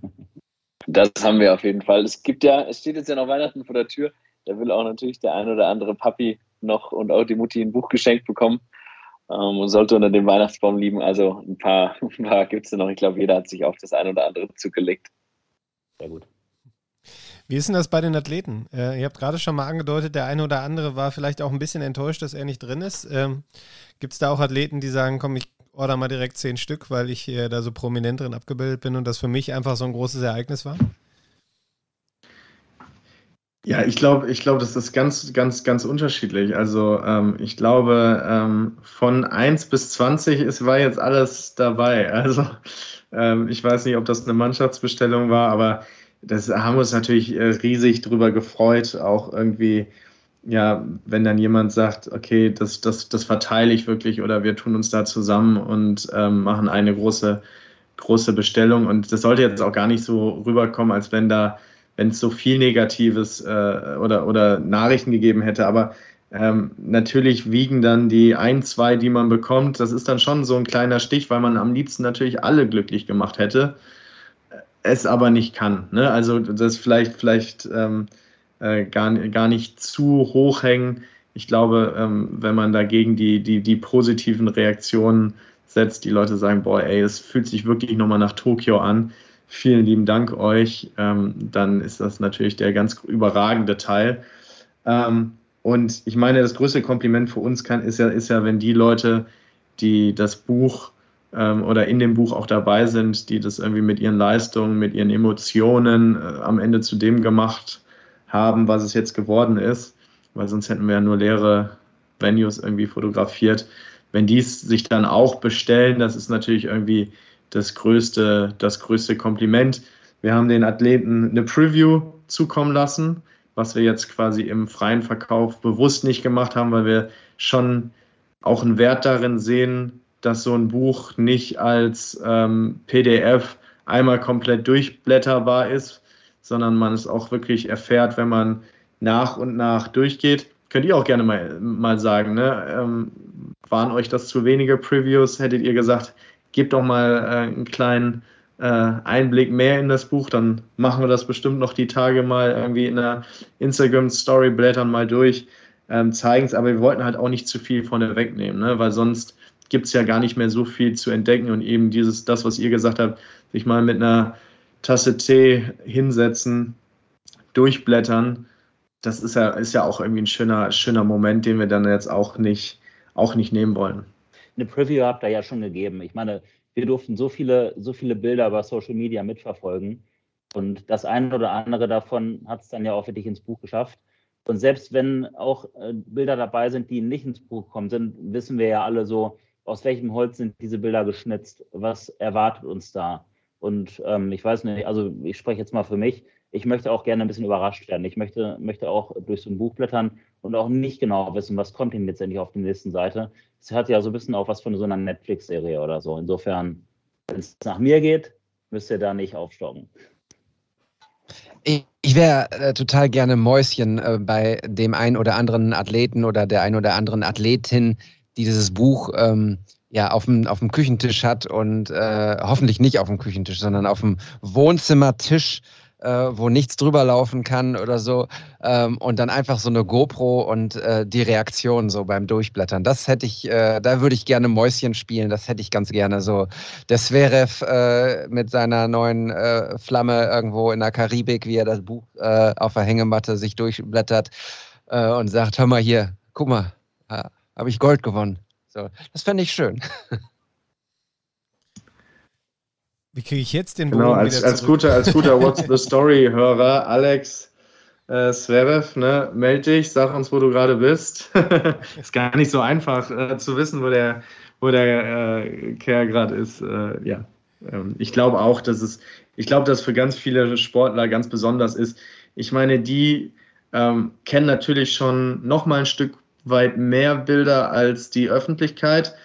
Das haben wir auf jeden Fall. Es gibt ja, es steht jetzt ja noch Weihnachten vor der Tür. Da will auch natürlich der ein oder andere Papi noch und auch die Mutti ein Buch geschenkt bekommen ähm, und sollte unter dem Weihnachtsbaum liegen. Also ein paar, ein paar gibt es noch. Ich glaube, jeder hat sich auf das ein oder andere zugelegt. Sehr gut. Wie ist denn das bei den Athleten? Äh, ihr habt gerade schon mal angedeutet, der eine oder andere war vielleicht auch ein bisschen enttäuscht, dass er nicht drin ist. Ähm, Gibt es da auch Athleten, die sagen, komm, ich order mal direkt zehn Stück, weil ich äh, da so prominent drin abgebildet bin und das für mich einfach so ein großes Ereignis war? Ja, ich glaube, ich glaube, das ist ganz, ganz, ganz unterschiedlich. Also ähm, ich glaube, ähm, von 1 bis 20 ist, war jetzt alles dabei. Also ähm, ich weiß nicht, ob das eine Mannschaftsbestellung war, aber das haben wir uns natürlich äh, riesig drüber gefreut, auch irgendwie, ja, wenn dann jemand sagt, okay, das, das, das verteile ich wirklich oder wir tun uns da zusammen und ähm, machen eine große, große Bestellung. Und das sollte jetzt auch gar nicht so rüberkommen, als wenn da wenn es so viel Negatives äh, oder, oder Nachrichten gegeben hätte. Aber ähm, natürlich wiegen dann die ein, zwei, die man bekommt, das ist dann schon so ein kleiner Stich, weil man am liebsten natürlich alle glücklich gemacht hätte, es aber nicht kann. Ne? Also das vielleicht, vielleicht ähm, äh, gar, gar nicht zu hoch hängen. Ich glaube, ähm, wenn man dagegen die, die, die positiven Reaktionen setzt, die Leute sagen, boah, ey, es fühlt sich wirklich nochmal nach Tokio an, vielen lieben Dank euch, ähm, dann ist das natürlich der ganz überragende Teil. Ähm, und ich meine, das größte Kompliment für uns kann, ist, ja, ist ja, wenn die Leute, die das Buch ähm, oder in dem Buch auch dabei sind, die das irgendwie mit ihren Leistungen, mit ihren Emotionen äh, am Ende zu dem gemacht haben, was es jetzt geworden ist, weil sonst hätten wir ja nur leere Venues irgendwie fotografiert. Wenn die es sich dann auch bestellen, das ist natürlich irgendwie das größte, das größte Kompliment. Wir haben den Athleten eine Preview zukommen lassen, was wir jetzt quasi im freien Verkauf bewusst nicht gemacht haben, weil wir schon auch einen Wert darin sehen, dass so ein Buch nicht als ähm, PDF einmal komplett durchblätterbar ist, sondern man es auch wirklich erfährt, wenn man nach und nach durchgeht. Könnt ihr auch gerne mal, mal sagen, ne? Ähm, waren euch das zu wenige Previews? Hättet ihr gesagt, gebt doch mal äh, einen kleinen äh, Einblick mehr in das Buch, dann machen wir das bestimmt noch die Tage mal irgendwie in der Instagram-Story, blättern mal durch, ähm, zeigen es, aber wir wollten halt auch nicht zu viel vorne wegnehmen, ne? weil sonst gibt es ja gar nicht mehr so viel zu entdecken und eben dieses, das, was ihr gesagt habt, sich mal mit einer Tasse Tee hinsetzen, durchblättern, das ist ja, ist ja auch irgendwie ein schöner, schöner Moment, den wir dann jetzt auch nicht, auch nicht nehmen wollen eine Preview habt ihr ja schon gegeben. Ich meine, wir durften so viele, so viele Bilder über Social Media mitverfolgen. Und das eine oder andere davon hat es dann ja auch wirklich ins Buch geschafft. Und selbst wenn auch äh, Bilder dabei sind, die nicht ins Buch gekommen sind, wissen wir ja alle so, aus welchem Holz sind diese Bilder geschnitzt, was erwartet uns da. Und ähm, ich weiß nicht, also ich spreche jetzt mal für mich, ich möchte auch gerne ein bisschen überrascht werden. Ich möchte, möchte auch durch so ein Buch blättern und auch nicht genau wissen, was kommt denn letztendlich auf der nächsten Seite. Es hat ja so ein bisschen auch was von so einer Netflix-Serie oder so. Insofern, wenn es nach mir geht, müsst ihr da nicht aufstocken. Ich, ich wäre äh, total gerne Mäuschen äh, bei dem einen oder anderen Athleten oder der einen oder anderen Athletin, die dieses Buch ähm, ja auf dem, auf dem Küchentisch hat und äh, hoffentlich nicht auf dem Küchentisch, sondern auf dem Wohnzimmertisch äh, wo nichts drüber laufen kann oder so. Ähm, und dann einfach so eine GoPro und äh, die Reaktion so beim Durchblättern. Das hätte ich, äh, da würde ich gerne Mäuschen spielen, das hätte ich ganz gerne so. Der Sverev äh, mit seiner neuen äh, Flamme irgendwo in der Karibik, wie er das Buch äh, auf der Hängematte sich durchblättert und sagt, hör mal hier, guck mal, habe ich Gold gewonnen. So, das fände ich schön. Wie kriege ich jetzt den Bogen genau, als, als guter, als guter What's the Story-Hörer, Alex äh, Sverev, ne, melde dich, sag uns, wo du gerade bist. ist gar nicht so einfach äh, zu wissen, wo der, wo der äh, Kerl gerade ist. Äh, ja, ähm, ich glaube auch, dass es, ich glaube, dass für ganz viele Sportler ganz besonders ist. Ich meine, die ähm, kennen natürlich schon noch mal ein Stück weit mehr Bilder als die Öffentlichkeit,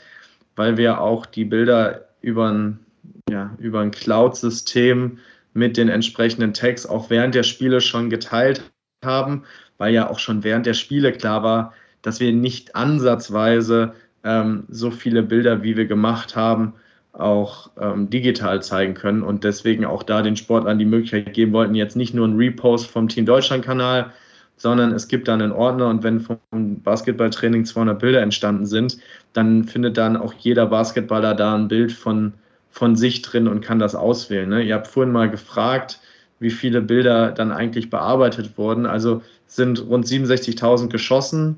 weil wir auch die Bilder über ein ja, über ein Cloud-System mit den entsprechenden Tags auch während der Spiele schon geteilt haben, weil ja auch schon während der Spiele klar war, dass wir nicht ansatzweise ähm, so viele Bilder, wie wir gemacht haben, auch ähm, digital zeigen können und deswegen auch da den Sportlern die Möglichkeit geben wollten, jetzt nicht nur ein Repost vom Team Deutschland-Kanal, sondern es gibt dann einen Ordner und wenn vom Basketballtraining 200 Bilder entstanden sind, dann findet dann auch jeder Basketballer da ein Bild von von sich drin und kann das auswählen. Ne? Ihr habt vorhin mal gefragt, wie viele Bilder dann eigentlich bearbeitet wurden. Also sind rund 67.000 geschossen.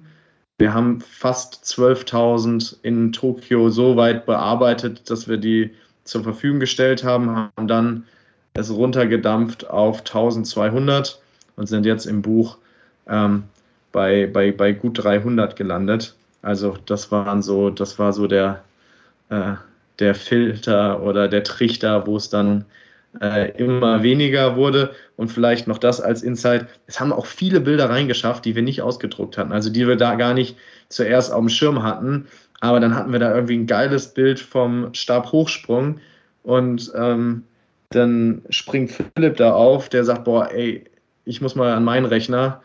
Wir haben fast 12.000 in Tokio so weit bearbeitet, dass wir die zur Verfügung gestellt haben, haben dann es runtergedampft auf 1200 und sind jetzt im Buch ähm, bei, bei, bei gut 300 gelandet. Also das waren so, das war so der, äh, der Filter oder der Trichter, wo es dann äh, immer weniger wurde. Und vielleicht noch das als Insight. Es haben auch viele Bilder reingeschafft, die wir nicht ausgedruckt hatten, also die wir da gar nicht zuerst auf dem Schirm hatten. Aber dann hatten wir da irgendwie ein geiles Bild vom Stabhochsprung und ähm, dann springt Philipp da auf, der sagt, boah, ey, ich muss mal an meinen Rechner.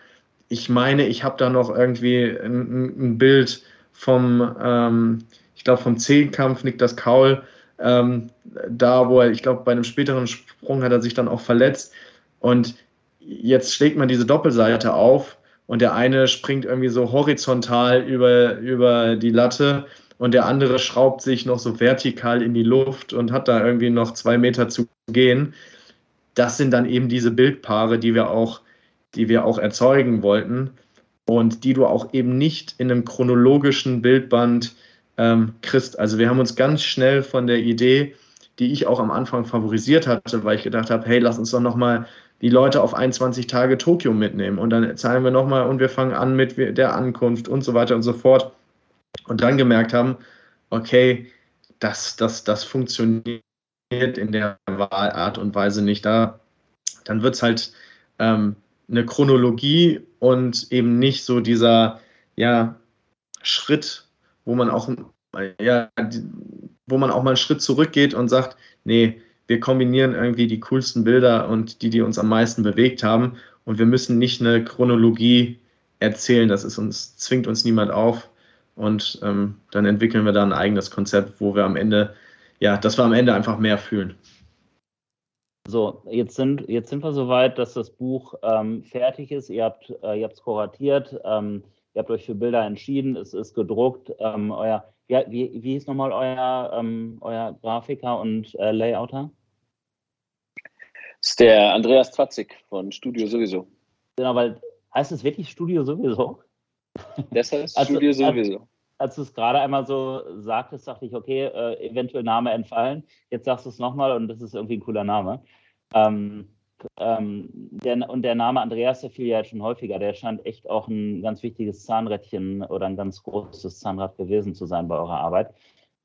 Ich meine, ich habe da noch irgendwie ein, ein Bild vom, ähm, ich glaube, vom Zehnkampf Niklas Kaul, ähm, da wo er, ich glaube, bei einem späteren Sprung hat er sich dann auch verletzt. Und jetzt schlägt man diese Doppelseite auf und der eine springt irgendwie so horizontal über, über die Latte und der andere schraubt sich noch so vertikal in die Luft und hat da irgendwie noch zwei Meter zu gehen. Das sind dann eben diese Bildpaare, die wir auch, die wir auch erzeugen wollten und die du auch eben nicht in einem chronologischen Bildband ähm, kriegst. Also wir haben uns ganz schnell von der Idee, die ich auch am Anfang favorisiert hatte, weil ich gedacht habe, hey, lass uns doch nochmal die Leute auf 21 Tage Tokio mitnehmen und dann zahlen wir nochmal und wir fangen an mit der Ankunft und so weiter und so fort. Und dann gemerkt haben, okay, das, das, das funktioniert in der Wahlart und Weise nicht. Da, dann wird es halt ähm, eine Chronologie und eben nicht so dieser ja, Schritt, wo man auch ja, wo man auch mal einen Schritt zurückgeht und sagt, nee, wir kombinieren irgendwie die coolsten Bilder und die, die uns am meisten bewegt haben. Und wir müssen nicht eine Chronologie erzählen, das ist uns, zwingt uns niemand auf. Und ähm, dann entwickeln wir da ein eigenes Konzept, wo wir am Ende, ja, dass wir am Ende einfach mehr fühlen. So, jetzt sind, jetzt sind wir soweit, dass das Buch ähm, fertig ist. Ihr habt äh, es kuratiert, ähm, ihr habt euch für Bilder entschieden, es ist gedruckt. Ähm, euer, ja, wie, wie hieß nochmal euer, ähm, euer Grafiker und äh, Layouter? Das ist der Andreas Twatzig von Studio sowieso. Genau, weil heißt es wirklich Studio sowieso? Das heißt also, Studio sowieso. Als, als du es gerade einmal so sagtest, dachte ich, okay, äh, eventuell Name entfallen. Jetzt sagst du es nochmal und das ist irgendwie ein cooler Name. Ähm, ähm, der, und der Name Andreas, der fiel ja jetzt schon häufiger, der scheint echt auch ein ganz wichtiges Zahnrädchen oder ein ganz großes Zahnrad gewesen zu sein bei eurer Arbeit.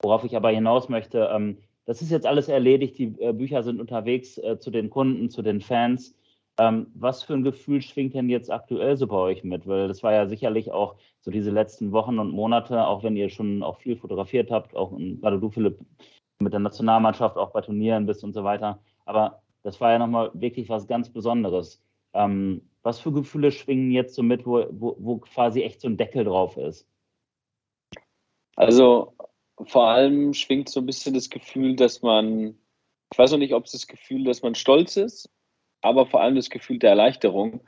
Worauf ich aber hinaus möchte, ähm, das ist jetzt alles erledigt, die äh, Bücher sind unterwegs äh, zu den Kunden, zu den Fans. Ähm, was für ein Gefühl schwingt denn jetzt aktuell so bei euch mit? Weil das war ja sicherlich auch so diese letzten Wochen und Monate, auch wenn ihr schon auch viel fotografiert habt, auch gerade du, Philipp, mit der Nationalmannschaft auch bei Turnieren bist und so weiter. Aber das war ja nochmal wirklich was ganz Besonderes. Ähm, was für Gefühle schwingen jetzt so mit, wo, wo, wo quasi echt so ein Deckel drauf ist? Also vor allem schwingt so ein bisschen das Gefühl, dass man, ich weiß noch nicht, ob es das Gefühl, dass man stolz ist, aber vor allem das Gefühl der Erleichterung,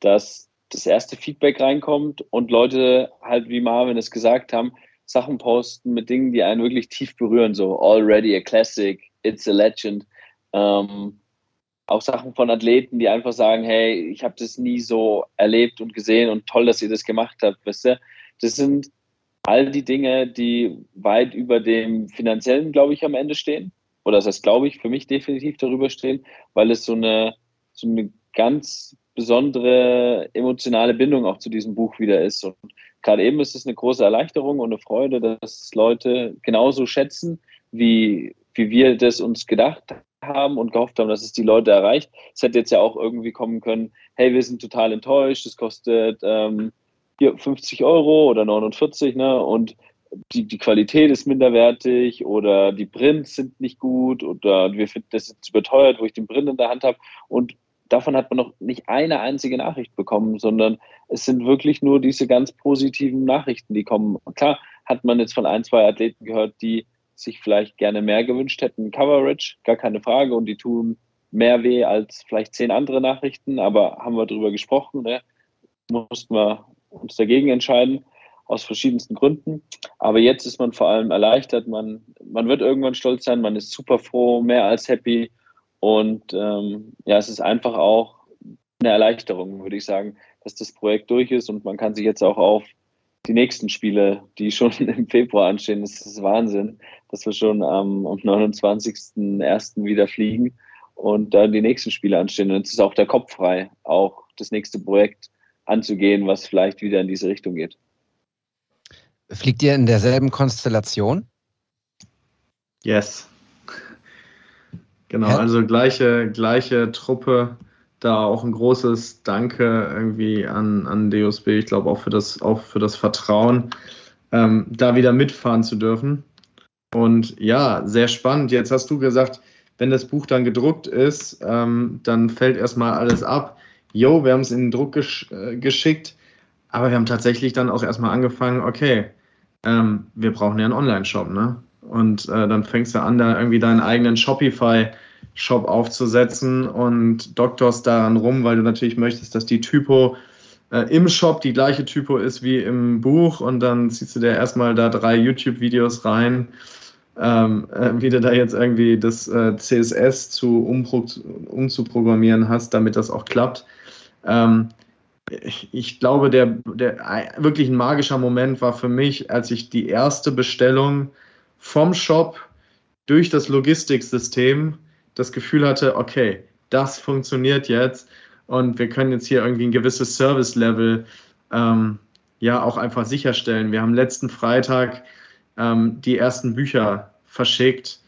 dass das erste Feedback reinkommt und Leute halt, wie Marvin es gesagt haben, Sachen posten mit Dingen, die einen wirklich tief berühren, so already a classic, it's a legend. Ähm, auch Sachen von Athleten, die einfach sagen, hey, ich habe das nie so erlebt und gesehen und toll, dass ihr das gemacht habt, wisst ihr? Das sind all die Dinge, die weit über dem finanziellen, glaube ich, am Ende stehen. Oder das heißt, glaube ich, für mich definitiv darüber stehen, weil es so eine, so eine ganz besondere emotionale Bindung auch zu diesem Buch wieder ist. Und gerade eben ist es eine große Erleichterung und eine Freude, dass Leute genauso schätzen, wie, wie wir das uns gedacht haben und gehofft haben, dass es die Leute erreicht. Es hätte jetzt ja auch irgendwie kommen können, hey, wir sind total enttäuscht, es kostet ähm, hier 50 Euro oder 49, ne? Und die, die Qualität ist minderwertig oder die Prints sind nicht gut oder wir finden das jetzt überteuert, wo ich den Print in der Hand habe. Und davon hat man noch nicht eine einzige Nachricht bekommen, sondern es sind wirklich nur diese ganz positiven Nachrichten, die kommen. klar hat man jetzt von ein, zwei Athleten gehört, die sich vielleicht gerne mehr gewünscht hätten. Coverage, gar keine Frage, und die tun mehr weh als vielleicht zehn andere Nachrichten, aber haben wir darüber gesprochen, ne? mussten wir uns dagegen entscheiden, aus verschiedensten Gründen. Aber jetzt ist man vor allem erleichtert, man, man wird irgendwann stolz sein, man ist super froh, mehr als happy. Und ähm, ja, es ist einfach auch eine Erleichterung, würde ich sagen, dass das Projekt durch ist und man kann sich jetzt auch auf die nächsten Spiele, die schon im Februar anstehen, das ist Wahnsinn, dass wir schon am, am 29.01. wieder fliegen und dann die nächsten Spiele anstehen. Und jetzt ist auch der Kopf frei, auch das nächste Projekt anzugehen, was vielleicht wieder in diese Richtung geht. Fliegt ihr in derselben Konstellation? Yes. Genau, also gleiche, gleiche Truppe. Da auch ein großes Danke irgendwie an, an DOSB, ich glaube auch für das, auch für das Vertrauen, ähm, da wieder mitfahren zu dürfen. Und ja, sehr spannend. Jetzt hast du gesagt, wenn das Buch dann gedruckt ist, ähm, dann fällt erstmal alles ab. Jo, wir haben es in den Druck gesch äh, geschickt, aber wir haben tatsächlich dann auch erstmal angefangen, okay, ähm, wir brauchen ja einen Online-Shop, ne? Und äh, dann fängst du an, da irgendwie deinen eigenen Shopify-Shop aufzusetzen und doktorst daran rum, weil du natürlich möchtest, dass die Typo äh, im Shop die gleiche Typo ist wie im Buch und dann ziehst du dir erstmal da drei YouTube-Videos rein, ähm, äh, wie du da jetzt irgendwie das äh, CSS zu umzuprogrammieren hast, damit das auch klappt. Ähm, ich, ich, glaube, der, der wirklich ein magischer Moment war für mich, als ich die erste Bestellung vom Shop durch das Logistiksystem das Gefühl hatte, okay, das funktioniert jetzt und wir können jetzt hier irgendwie ein gewisses Service-Level ähm, ja auch einfach sicherstellen. Wir haben letzten Freitag ähm, die ersten Bücher verschickt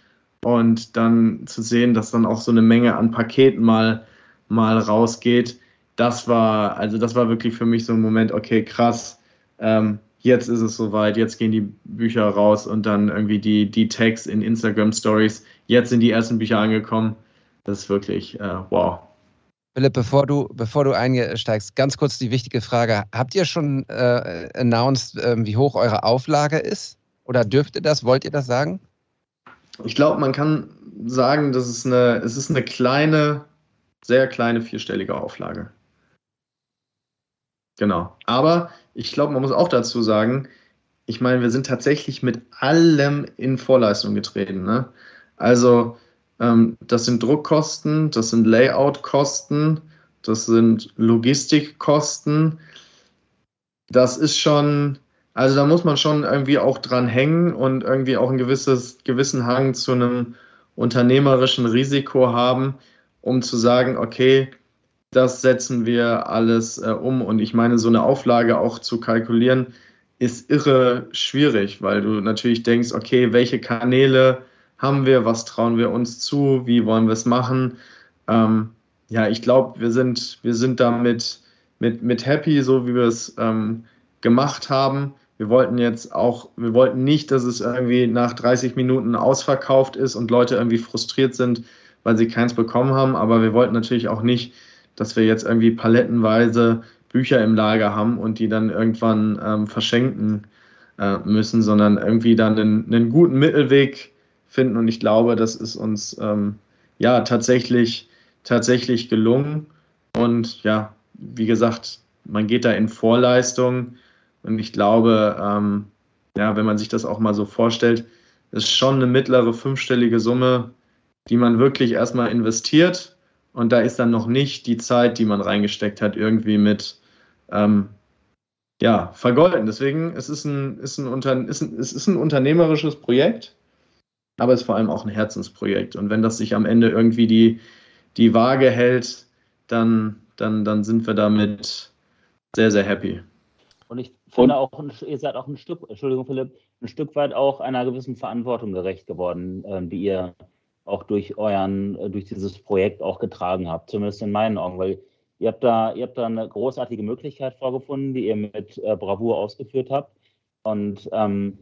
und dann zu sehen, dass dann auch so eine Menge an Paketen mal, mal rausgeht, das war, also das war wirklich für mich so ein Moment, okay, krass, ähm, jetzt ist es soweit, jetzt gehen die Bücher raus und dann irgendwie die, die Tags in Instagram Stories. Jetzt sind die ersten Bücher angekommen. Das ist wirklich äh, wow. Philipp, bevor du, bevor du einsteigst, ganz kurz die wichtige Frage. Habt ihr schon äh, announced, äh, wie hoch eure Auflage ist? Oder dürft ihr das? Wollt ihr das sagen? Ich glaube, man kann sagen, dass es eine, es ist eine kleine, sehr kleine vierstellige Auflage. Genau. Aber ich glaube, man muss auch dazu sagen, ich meine, wir sind tatsächlich mit allem in Vorleistung getreten. Ne? Also, ähm, das sind Druckkosten, das sind Layoutkosten, das sind Logistikkosten. Das ist schon, also da muss man schon irgendwie auch dran hängen und irgendwie auch einen gewisses, gewissen Hang zu einem unternehmerischen Risiko haben, um zu sagen, okay, das setzen wir alles äh, um. Und ich meine, so eine Auflage auch zu kalkulieren, ist irre schwierig, weil du natürlich denkst, okay, welche Kanäle haben wir, was trauen wir uns zu, wie wollen wir es machen. Ähm, ja, ich glaube, wir sind, wir sind damit mit, mit happy, so wie wir es ähm, gemacht haben. Wir wollten jetzt auch, wir wollten nicht, dass es irgendwie nach 30 Minuten ausverkauft ist und Leute irgendwie frustriert sind, weil sie keins bekommen haben, aber wir wollten natürlich auch nicht, dass wir jetzt irgendwie palettenweise Bücher im Lager haben und die dann irgendwann ähm, verschenken äh, müssen, sondern irgendwie dann einen, einen, guten Mittelweg finden. Und ich glaube, das ist uns ähm, ja tatsächlich, tatsächlich gelungen. Und ja, wie gesagt, man geht da in Vorleistung. Und ich glaube, ähm, ja, wenn man sich das auch mal so vorstellt, ist schon eine mittlere fünfstellige Summe, die man wirklich erstmal investiert und da ist dann noch nicht die Zeit, die man reingesteckt hat, irgendwie mit ähm, ja, vergolden. Deswegen es ist ein, ist ein, Unter, ist ein, es ist ein unternehmerisches Projekt, aber es ist vor allem auch ein Herzensprojekt. Und wenn das sich am Ende irgendwie die, die Waage hält, dann, dann, dann sind wir damit sehr, sehr happy. Und ich finde auch, ihr seid auch ein Stück, Entschuldigung Philipp, ein Stück weit auch einer gewissen Verantwortung gerecht geworden, äh, die ihr auch durch euren, äh, durch dieses Projekt auch getragen habt, zumindest in meinen Augen, weil ihr habt da, ihr habt da eine großartige Möglichkeit vorgefunden, die ihr mit äh, Bravour ausgeführt habt. Und ähm,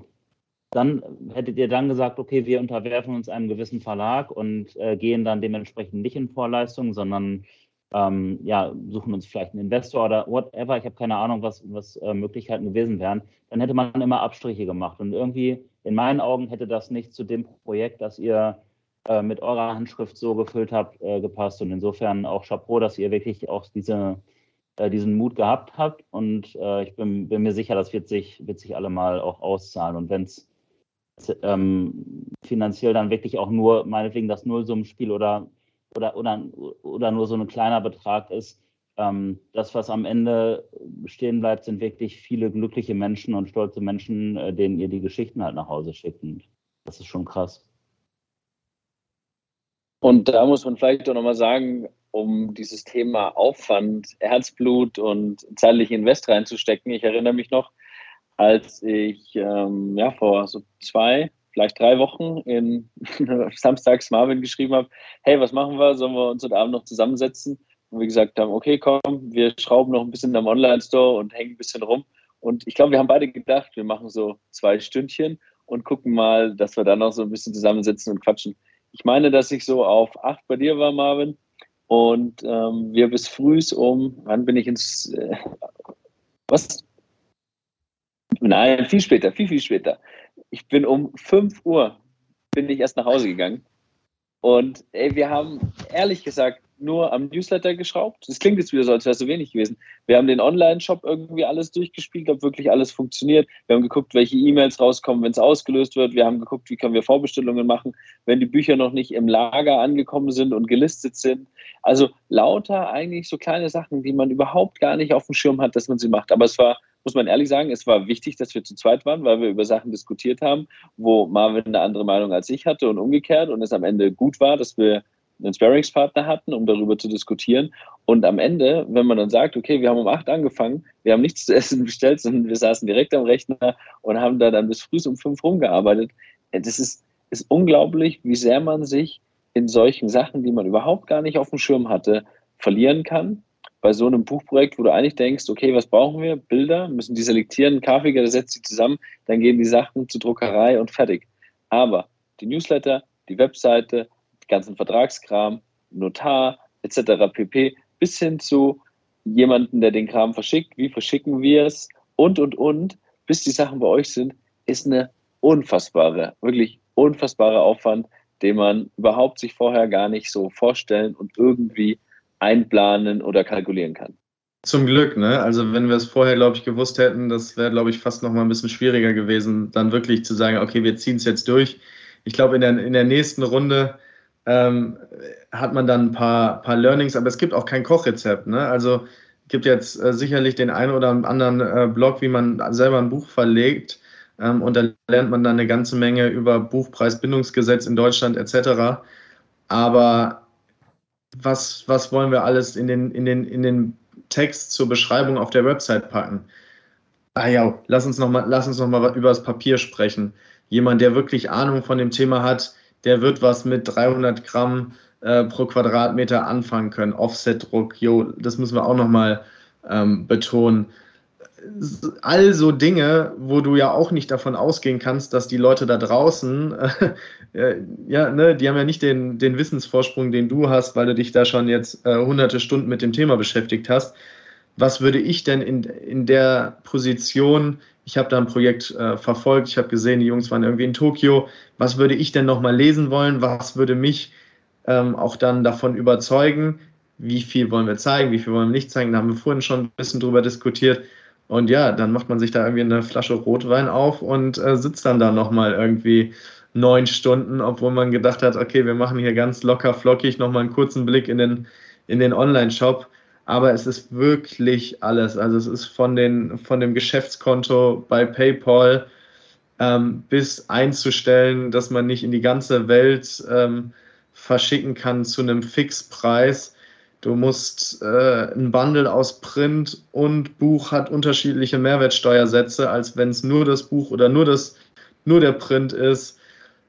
dann hättet ihr dann gesagt, okay, wir unterwerfen uns einem gewissen Verlag und äh, gehen dann dementsprechend nicht in Vorleistung, sondern ähm, ja, suchen uns vielleicht einen Investor oder whatever. Ich habe keine Ahnung, was, was äh, Möglichkeiten gewesen wären. Dann hätte man immer Abstriche gemacht. Und irgendwie, in meinen Augen, hätte das nicht zu dem Projekt, das ihr äh, mit eurer Handschrift so gefüllt habt, äh, gepasst. Und insofern auch Chapeau, dass ihr wirklich auch diese, äh, diesen Mut gehabt habt. Und äh, ich bin, bin, mir sicher, das wird sich, wird sich alle mal auch auszahlen. Und wenn es ähm, finanziell dann wirklich auch nur, meinetwegen das Nullsummenspiel oder, oder, oder, oder nur so ein kleiner Betrag ist, ähm, das, was am Ende stehen bleibt, sind wirklich viele glückliche Menschen und stolze Menschen, äh, denen ihr die Geschichten halt nach Hause schickt. Und das ist schon krass. Und da muss man vielleicht auch nochmal sagen, um dieses Thema Aufwand, Herzblut und zeitlich Invest reinzustecken. Ich erinnere mich noch, als ich ähm, ja, vor so zwei, vielleicht drei Wochen in Samstags Marvin geschrieben habe, hey, was machen wir? Sollen wir uns heute Abend noch zusammensetzen? Und wir gesagt haben, okay, komm, wir schrauben noch ein bisschen am Online-Store und hängen ein bisschen rum. Und ich glaube, wir haben beide gedacht, wir machen so zwei Stündchen und gucken mal, dass wir dann noch so ein bisschen zusammensitzen und quatschen. Ich meine, dass ich so auf acht bei dir war, Marvin, und ähm, wir bis frühs um, wann bin ich ins, äh, was? Nein, viel später, viel, viel später. Ich bin um 5 Uhr, bin ich erst nach Hause gegangen. Und ey, wir haben ehrlich gesagt nur am Newsletter geschraubt. Das klingt jetzt wieder so, als wäre es so wenig gewesen. Wir haben den Online-Shop irgendwie alles durchgespielt, ob wirklich alles funktioniert. Wir haben geguckt, welche E-Mails rauskommen, wenn es ausgelöst wird. Wir haben geguckt, wie können wir Vorbestellungen machen, wenn die Bücher noch nicht im Lager angekommen sind und gelistet sind. Also lauter eigentlich so kleine Sachen, die man überhaupt gar nicht auf dem Schirm hat, dass man sie macht. Aber es war muss man ehrlich sagen, es war wichtig, dass wir zu zweit waren, weil wir über Sachen diskutiert haben, wo Marvin eine andere Meinung als ich hatte und umgekehrt und es am Ende gut war, dass wir einen Sparringspartner hatten, um darüber zu diskutieren. Und am Ende, wenn man dann sagt, okay, wir haben um acht angefangen, wir haben nichts zu essen bestellt, sondern wir saßen direkt am Rechner und haben da dann bis früh um fünf rumgearbeitet. Das ist, ist unglaublich, wie sehr man sich in solchen Sachen, die man überhaupt gar nicht auf dem Schirm hatte, verlieren kann. Bei so einem Buchprojekt, wo du eigentlich denkst, okay, was brauchen wir? Bilder, müssen die selektieren, Grafiker, der setzt sie zusammen, dann gehen die Sachen zur Druckerei und fertig. Aber die Newsletter, die Webseite, ganzen Vertragskram, Notar etc. pp. bis hin zu jemanden, der den Kram verschickt, wie verschicken wir es und, und, und, bis die Sachen bei euch sind, ist eine unfassbare, wirklich unfassbare Aufwand, den man überhaupt sich vorher gar nicht so vorstellen und irgendwie einplanen oder kalkulieren kann. Zum Glück, ne? Also wenn wir es vorher, glaube ich, gewusst hätten, das wäre, glaube ich, fast noch mal ein bisschen schwieriger gewesen, dann wirklich zu sagen, okay, wir ziehen es jetzt durch. Ich glaube, in der, in der nächsten Runde ähm, hat man dann ein paar, paar Learnings, aber es gibt auch kein Kochrezept. Ne? Also gibt jetzt äh, sicherlich den einen oder anderen äh, Blog, wie man selber ein Buch verlegt. Ähm, und da lernt man dann eine ganze Menge über Buchpreisbindungsgesetz in Deutschland etc. Aber was, was wollen wir alles in den, in, den, in den Text zur Beschreibung auf der Website packen? Ah ja, lass uns nochmal noch über das Papier sprechen. Jemand, der wirklich Ahnung von dem Thema hat, der wird was mit 300 Gramm äh, pro Quadratmeter anfangen können. Offset-Druck, jo, das müssen wir auch nochmal ähm, betonen. Also Dinge, wo du ja auch nicht davon ausgehen kannst, dass die Leute da draußen, äh, ja, ne, die haben ja nicht den, den Wissensvorsprung, den du hast, weil du dich da schon jetzt äh, hunderte Stunden mit dem Thema beschäftigt hast. Was würde ich denn in, in der Position ich habe da ein Projekt äh, verfolgt, ich habe gesehen, die Jungs waren irgendwie in Tokio. Was würde ich denn nochmal lesen wollen? Was würde mich ähm, auch dann davon überzeugen? Wie viel wollen wir zeigen? Wie viel wollen wir nicht zeigen? Da haben wir vorhin schon ein bisschen drüber diskutiert. Und ja, dann macht man sich da irgendwie eine Flasche Rotwein auf und äh, sitzt dann da nochmal irgendwie neun Stunden, obwohl man gedacht hat, okay, wir machen hier ganz locker flockig nochmal einen kurzen Blick in den, in den Online-Shop aber es ist wirklich alles. Also es ist von, den, von dem Geschäftskonto bei PayPal ähm, bis einzustellen, dass man nicht in die ganze Welt ähm, verschicken kann zu einem Fixpreis. Du musst äh, ein Bundle aus Print und Buch hat unterschiedliche Mehrwertsteuersätze, als wenn es nur das Buch oder nur, das, nur der Print ist.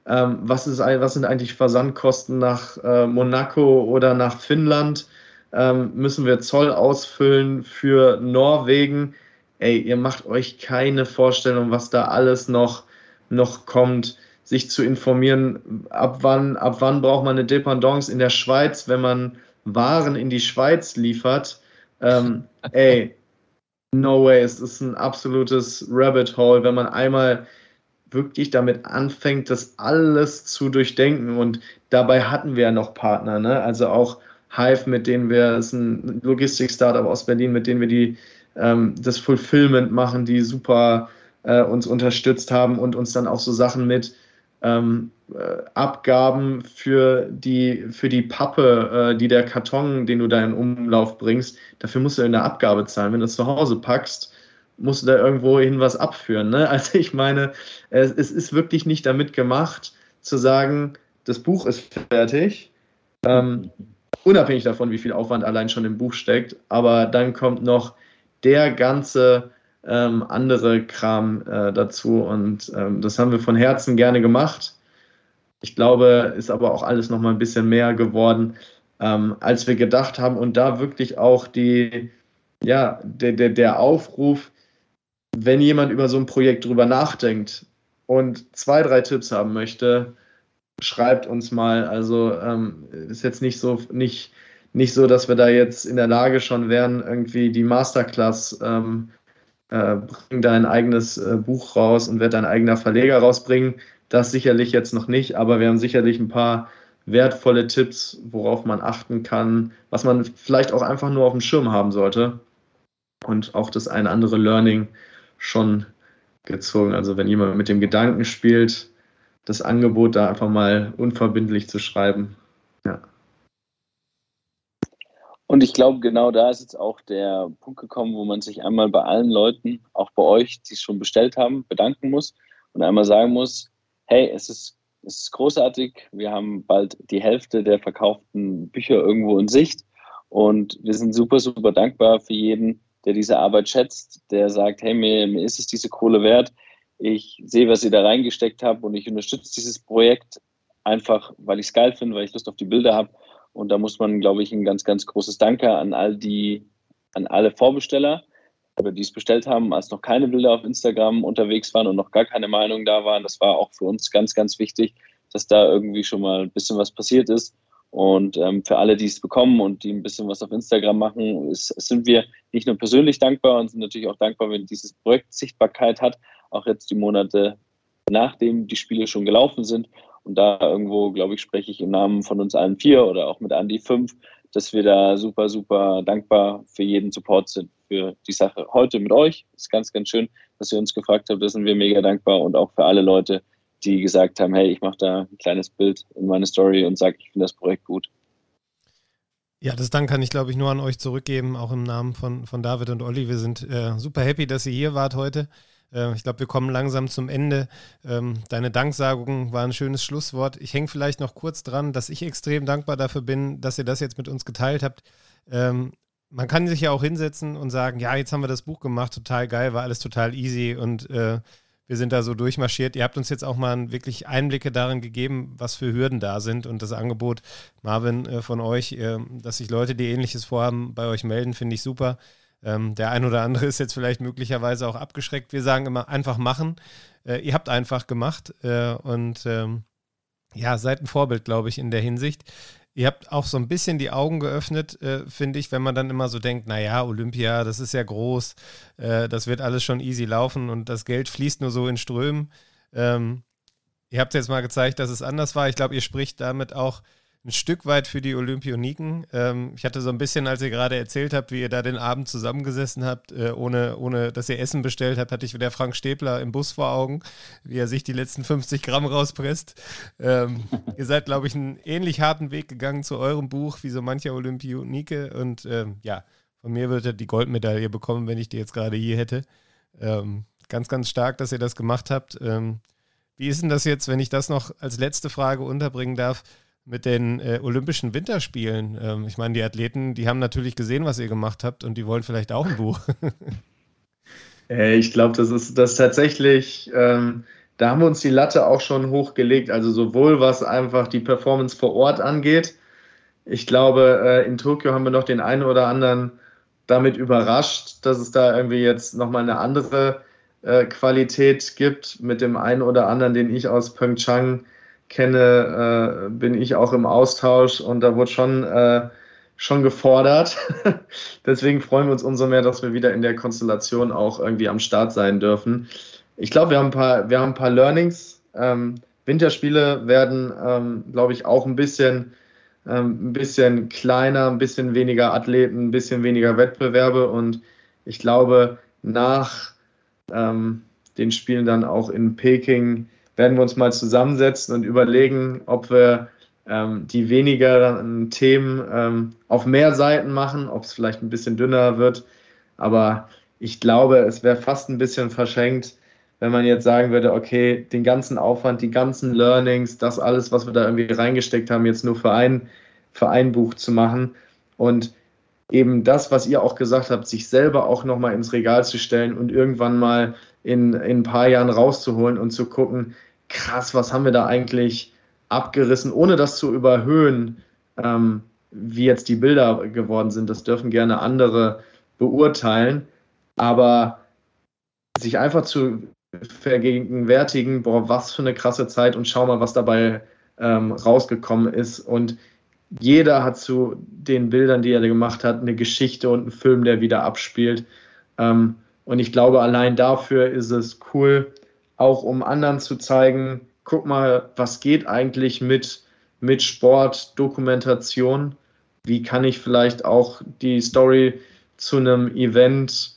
Ähm, was, ist. was sind eigentlich Versandkosten nach äh, Monaco oder nach Finnland? Ähm, müssen wir Zoll ausfüllen für Norwegen. Ey, ihr macht euch keine Vorstellung, was da alles noch, noch kommt, sich zu informieren, ab wann, ab wann braucht man eine Dependance in der Schweiz, wenn man Waren in die Schweiz liefert. Ähm, ey, no way, es ist ein absolutes Rabbit Hole, wenn man einmal wirklich damit anfängt, das alles zu durchdenken. Und dabei hatten wir ja noch Partner, ne? Also auch Hive, mit denen wir, das ist ein Logistik-Startup aus Berlin, mit denen wir die, ähm, das Fulfillment machen, die super äh, uns unterstützt haben und uns dann auch so Sachen mit ähm, äh, Abgaben für die, für die Pappe, äh, die der Karton, den du da in Umlauf bringst, dafür musst du eine Abgabe zahlen. Wenn du es zu Hause packst, musst du da irgendwo hin was abführen. Ne? Also ich meine, es, es ist wirklich nicht damit gemacht, zu sagen, das Buch ist fertig. Ähm, unabhängig davon, wie viel Aufwand allein schon im Buch steckt. Aber dann kommt noch der ganze ähm, andere Kram äh, dazu und ähm, das haben wir von Herzen gerne gemacht. Ich glaube, ist aber auch alles noch mal ein bisschen mehr geworden, ähm, als wir gedacht haben und da wirklich auch die, ja, der, der, der Aufruf, wenn jemand über so ein Projekt drüber nachdenkt und zwei, drei Tipps haben möchte, schreibt uns mal. Also ähm, ist jetzt nicht so, nicht, nicht so, dass wir da jetzt in der Lage schon wären, irgendwie die Masterclass ähm, äh, bring dein eigenes äh, Buch raus und wird dein eigener Verleger rausbringen. Das sicherlich jetzt noch nicht, aber wir haben sicherlich ein paar wertvolle Tipps, worauf man achten kann, was man vielleicht auch einfach nur auf dem Schirm haben sollte. Und auch das eine andere Learning schon gezogen. Also wenn jemand mit dem Gedanken spielt, das Angebot da einfach mal unverbindlich zu schreiben. Ja. Und ich glaube, genau da ist jetzt auch der Punkt gekommen, wo man sich einmal bei allen Leuten, auch bei euch, die es schon bestellt haben, bedanken muss und einmal sagen muss, hey, es ist, es ist großartig, wir haben bald die Hälfte der verkauften Bücher irgendwo in Sicht und wir sind super, super dankbar für jeden, der diese Arbeit schätzt, der sagt, hey, mir, mir ist es diese Kohle wert, ich sehe, was ihr da reingesteckt habt und ich unterstütze dieses Projekt einfach, weil ich es geil finde, weil ich Lust auf die Bilder habe. Und da muss man, glaube ich, ein ganz, ganz großes Danke an all die, an alle Vorbesteller, die es bestellt haben, als noch keine Bilder auf Instagram unterwegs waren und noch gar keine Meinung da waren. Das war auch für uns ganz, ganz wichtig, dass da irgendwie schon mal ein bisschen was passiert ist. Und ähm, für alle, die es bekommen und die ein bisschen was auf Instagram machen, ist, sind wir nicht nur persönlich dankbar und sind natürlich auch dankbar, wenn dieses Projekt Sichtbarkeit hat, auch jetzt die Monate nachdem die Spiele schon gelaufen sind. Und da irgendwo, glaube ich, spreche ich im Namen von uns allen vier oder auch mit Andy fünf, dass wir da super, super dankbar für jeden Support sind, für die Sache heute mit euch. Ist ganz, ganz schön, dass ihr uns gefragt habt. Da sind wir mega dankbar und auch für alle Leute, die gesagt haben, hey, ich mache da ein kleines Bild in meine Story und sage, ich finde das Projekt gut. Ja, das Dank kann ich, glaube ich, nur an euch zurückgeben, auch im Namen von, von David und Olli. Wir sind äh, super happy, dass ihr hier wart heute. Äh, ich glaube, wir kommen langsam zum Ende. Ähm, deine Danksagung war ein schönes Schlusswort. Ich hänge vielleicht noch kurz dran, dass ich extrem dankbar dafür bin, dass ihr das jetzt mit uns geteilt habt. Ähm, man kann sich ja auch hinsetzen und sagen, ja, jetzt haben wir das Buch gemacht, total geil, war alles total easy und äh, wir sind da so durchmarschiert. Ihr habt uns jetzt auch mal wirklich Einblicke darin gegeben, was für Hürden da sind und das Angebot, Marvin, äh, von euch, äh, dass sich Leute, die ähnliches vorhaben, bei euch melden, finde ich super. Ähm, der ein oder andere ist jetzt vielleicht möglicherweise auch abgeschreckt. Wir sagen immer einfach machen. Äh, ihr habt einfach gemacht äh, und ähm, ja, seid ein Vorbild, glaube ich, in der Hinsicht. Ihr habt auch so ein bisschen die Augen geöffnet, äh, finde ich, wenn man dann immer so denkt, naja, Olympia, das ist ja groß, äh, das wird alles schon easy laufen und das Geld fließt nur so in Strömen. Ähm, ihr habt jetzt mal gezeigt, dass es anders war. Ich glaube, ihr spricht damit auch ein Stück weit für die Olympioniken. Ähm, ich hatte so ein bisschen, als ihr gerade erzählt habt, wie ihr da den Abend zusammengesessen habt, äh, ohne, ohne dass ihr Essen bestellt habt, hatte ich wieder Frank Stäbler im Bus vor Augen, wie er sich die letzten 50 Gramm rauspresst. Ähm, ihr seid, glaube ich, einen ähnlich harten Weg gegangen zu eurem Buch, wie so mancher Olympionike. Und ähm, ja, von mir würde er die Goldmedaille bekommen, wenn ich die jetzt gerade hier hätte. Ähm, ganz, ganz stark, dass ihr das gemacht habt. Ähm, wie ist denn das jetzt, wenn ich das noch als letzte Frage unterbringen darf? Mit den äh, Olympischen Winterspielen. Ähm, ich meine, die Athleten, die haben natürlich gesehen, was ihr gemacht habt und die wollen vielleicht auch ein Buch. Äh, ich glaube, das ist das tatsächlich, ähm, da haben wir uns die Latte auch schon hochgelegt. Also sowohl was einfach die Performance vor Ort angeht. Ich glaube, äh, in Tokio haben wir noch den einen oder anderen damit überrascht, dass es da irgendwie jetzt nochmal eine andere äh, Qualität gibt mit dem einen oder anderen, den ich aus Pyeongchang kenne, äh, bin ich auch im Austausch und da wurde schon, äh, schon gefordert. Deswegen freuen wir uns umso mehr, dass wir wieder in der Konstellation auch irgendwie am Start sein dürfen. Ich glaube, wir haben ein paar, wir haben ein paar Learnings. Ähm, Winterspiele werden, ähm, glaube ich, auch ein bisschen, ähm, ein bisschen kleiner, ein bisschen weniger Athleten, ein bisschen weniger Wettbewerbe und ich glaube, nach ähm, den Spielen dann auch in Peking werden wir uns mal zusammensetzen und überlegen, ob wir ähm, die weniger Themen ähm, auf mehr Seiten machen, ob es vielleicht ein bisschen dünner wird. Aber ich glaube, es wäre fast ein bisschen verschenkt, wenn man jetzt sagen würde, okay, den ganzen Aufwand, die ganzen Learnings, das alles, was wir da irgendwie reingesteckt haben, jetzt nur für ein für ein Buch zu machen und eben das, was ihr auch gesagt habt, sich selber auch nochmal ins Regal zu stellen und irgendwann mal in, in ein paar Jahren rauszuholen und zu gucken, krass, was haben wir da eigentlich abgerissen, ohne das zu überhöhen, ähm, wie jetzt die Bilder geworden sind. Das dürfen gerne andere beurteilen, aber sich einfach zu vergegenwärtigen, boah, was für eine krasse Zeit und schau mal, was dabei ähm, rausgekommen ist. Und jeder hat zu den Bildern, die er gemacht hat, eine Geschichte und einen Film, der wieder abspielt. Ähm, und ich glaube, allein dafür ist es cool, auch um anderen zu zeigen, guck mal, was geht eigentlich mit, mit Sport, Dokumentation? Wie kann ich vielleicht auch die Story zu einem Event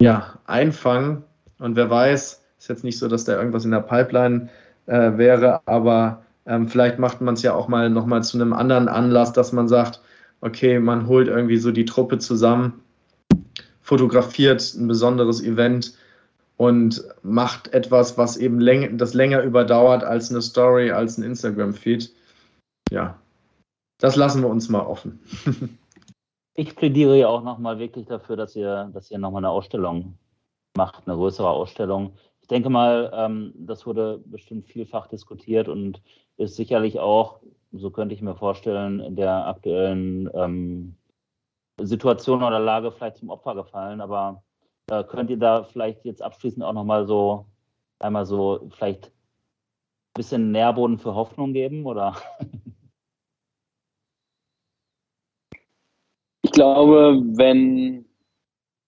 ja, einfangen? Und wer weiß, ist jetzt nicht so, dass da irgendwas in der Pipeline äh, wäre, aber ähm, vielleicht macht man es ja auch mal nochmal zu einem anderen Anlass, dass man sagt, okay, man holt irgendwie so die Truppe zusammen, fotografiert ein besonderes Event und macht etwas, was eben läng das länger überdauert als eine Story, als ein Instagram-Feed. Ja, das lassen wir uns mal offen. ich plädiere ja auch nochmal wirklich dafür, dass ihr, dass ihr nochmal eine Ausstellung macht, eine größere Ausstellung. Ich denke mal, ähm, das wurde bestimmt vielfach diskutiert und ist sicherlich auch, so könnte ich mir vorstellen, in der aktuellen ähm, Situation oder Lage vielleicht zum Opfer gefallen. Aber äh, könnt ihr da vielleicht jetzt abschließend auch nochmal so einmal so vielleicht ein bisschen Nährboden für Hoffnung geben oder? Ich glaube, wenn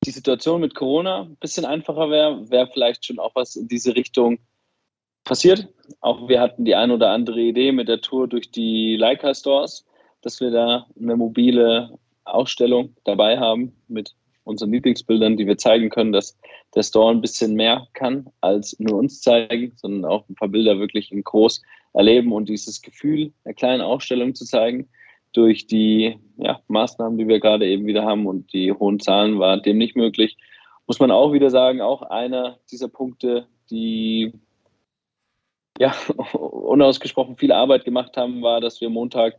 die Situation mit Corona ein bisschen einfacher wäre, wäre vielleicht schon auch was in diese Richtung passiert. Auch wir hatten die ein oder andere Idee mit der Tour durch die Leica Stores, dass wir da eine mobile Ausstellung dabei haben mit unseren Lieblingsbildern, die wir zeigen können, dass der Store ein bisschen mehr kann als nur uns zeigen, sondern auch ein paar Bilder wirklich in groß erleben und dieses Gefühl einer kleinen Ausstellung zu zeigen. Durch die ja, Maßnahmen, die wir gerade eben wieder haben und die hohen Zahlen war dem nicht möglich. Muss man auch wieder sagen, auch einer dieser Punkte, die ja, unausgesprochen viel Arbeit gemacht haben, war, dass wir Montag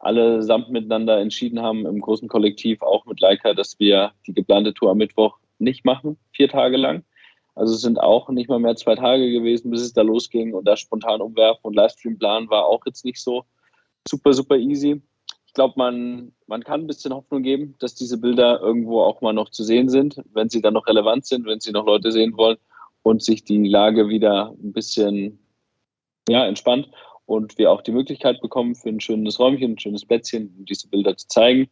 allesamt miteinander entschieden haben, im großen Kollektiv, auch mit Leica, dass wir die geplante Tour am Mittwoch nicht machen, vier Tage lang. Also es sind auch nicht mal mehr zwei Tage gewesen, bis es da losging und da spontan umwerfen und Livestream planen war auch jetzt nicht so super, super easy. Ich glaube, man, man kann ein bisschen Hoffnung geben, dass diese Bilder irgendwo auch mal noch zu sehen sind, wenn sie dann noch relevant sind, wenn sie noch Leute sehen wollen und sich die Lage wieder ein bisschen ja, entspannt und wir auch die Möglichkeit bekommen, für ein schönes Räumchen, ein schönes Plätzchen, diese Bilder zu zeigen.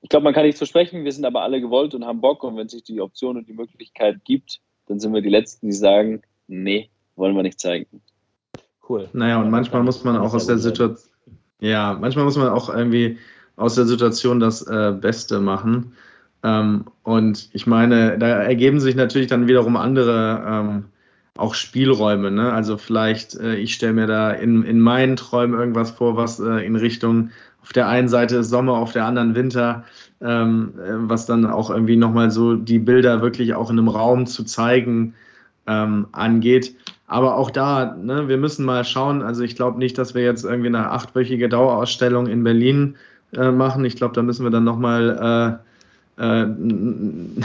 Ich glaube, man kann nichts versprechen, wir sind aber alle gewollt und haben Bock und wenn sich die Option und die Möglichkeit gibt, dann sind wir die Letzten, die sagen, nee, wollen wir nicht zeigen. Cool. Naja, und manchmal muss man auch aus der Situation, ja, manchmal muss man auch irgendwie aus der Situation das äh, Beste machen. Ähm, und ich meine, da ergeben sich natürlich dann wiederum andere ähm, auch Spielräume. Ne? Also vielleicht, äh, ich stelle mir da in, in meinen Träumen irgendwas vor, was äh, in Richtung auf der einen Seite Sommer, auf der anderen Winter, ähm, äh, was dann auch irgendwie nochmal so die Bilder wirklich auch in einem Raum zu zeigen ähm, angeht. Aber auch da, ne, wir müssen mal schauen. Also ich glaube nicht, dass wir jetzt irgendwie eine achtwöchige Dauerausstellung in Berlin äh, machen. Ich glaube, da müssen wir dann nochmal äh, einen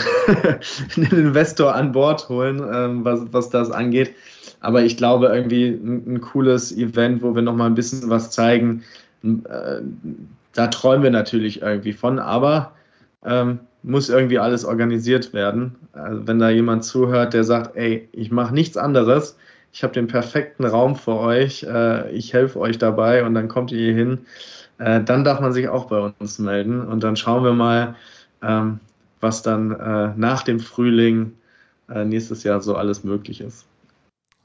Investor an Bord holen, ähm, was, was das angeht. Aber ich glaube, irgendwie ein, ein cooles Event, wo wir nochmal ein bisschen was zeigen, äh, da träumen wir natürlich irgendwie von, aber ähm, muss irgendwie alles organisiert werden. Also wenn da jemand zuhört, der sagt, ey, ich mache nichts anderes, ich habe den perfekten Raum für euch, äh, ich helfe euch dabei und dann kommt ihr hier hin, äh, dann darf man sich auch bei uns melden und dann schauen wir mal, ähm, was dann äh, nach dem Frühling äh, nächstes Jahr so alles möglich ist.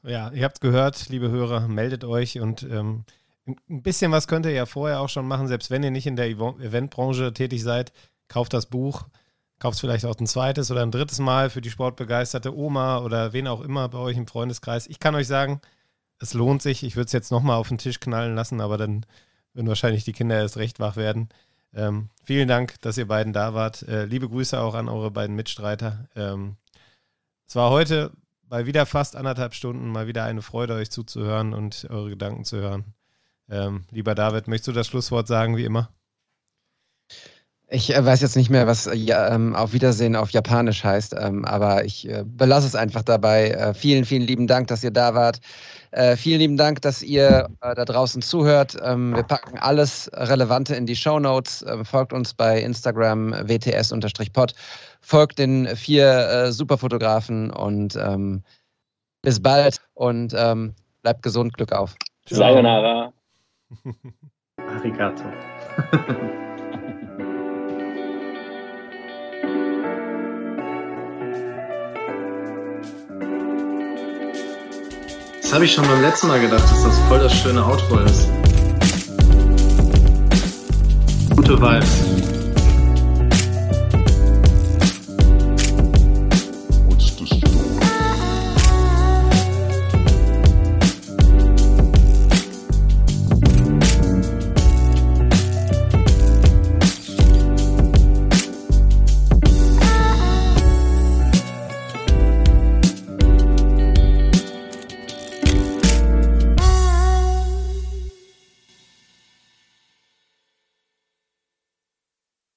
Ja, ihr habt gehört, liebe Hörer, meldet euch und ähm, ein bisschen was könnt ihr ja vorher auch schon machen, selbst wenn ihr nicht in der Eventbranche tätig seid. Kauft das Buch, kauft vielleicht auch ein zweites oder ein drittes Mal für die sportbegeisterte Oma oder wen auch immer bei euch im Freundeskreis. Ich kann euch sagen, es lohnt sich. Ich würde es jetzt nochmal auf den Tisch knallen lassen, aber dann würden wahrscheinlich die Kinder erst recht wach werden. Ähm, vielen Dank, dass ihr beiden da wart. Äh, liebe Grüße auch an eure beiden Mitstreiter. Ähm, es war heute bei wieder fast anderthalb Stunden mal wieder eine Freude, euch zuzuhören und eure Gedanken zu hören. Ähm, lieber David, möchtest du das Schlusswort sagen, wie immer? Ich äh, weiß jetzt nicht mehr, was äh, ja, ähm, auf Wiedersehen auf Japanisch heißt, ähm, aber ich äh, belasse es einfach dabei. Äh, vielen, vielen lieben Dank, dass ihr da wart. Äh, vielen lieben Dank, dass ihr äh, da draußen zuhört. Ähm, wir packen alles Relevante in die Show Notes. Ähm, folgt uns bei Instagram wts-pod. Folgt den vier Superfotografen und ähm, bis bald und ähm, bleibt gesund. Glück auf. Sayonara. Arigato. Das habe ich schon beim letzten Mal gedacht, dass das voll das schöne Outro ist. Gute Vibes.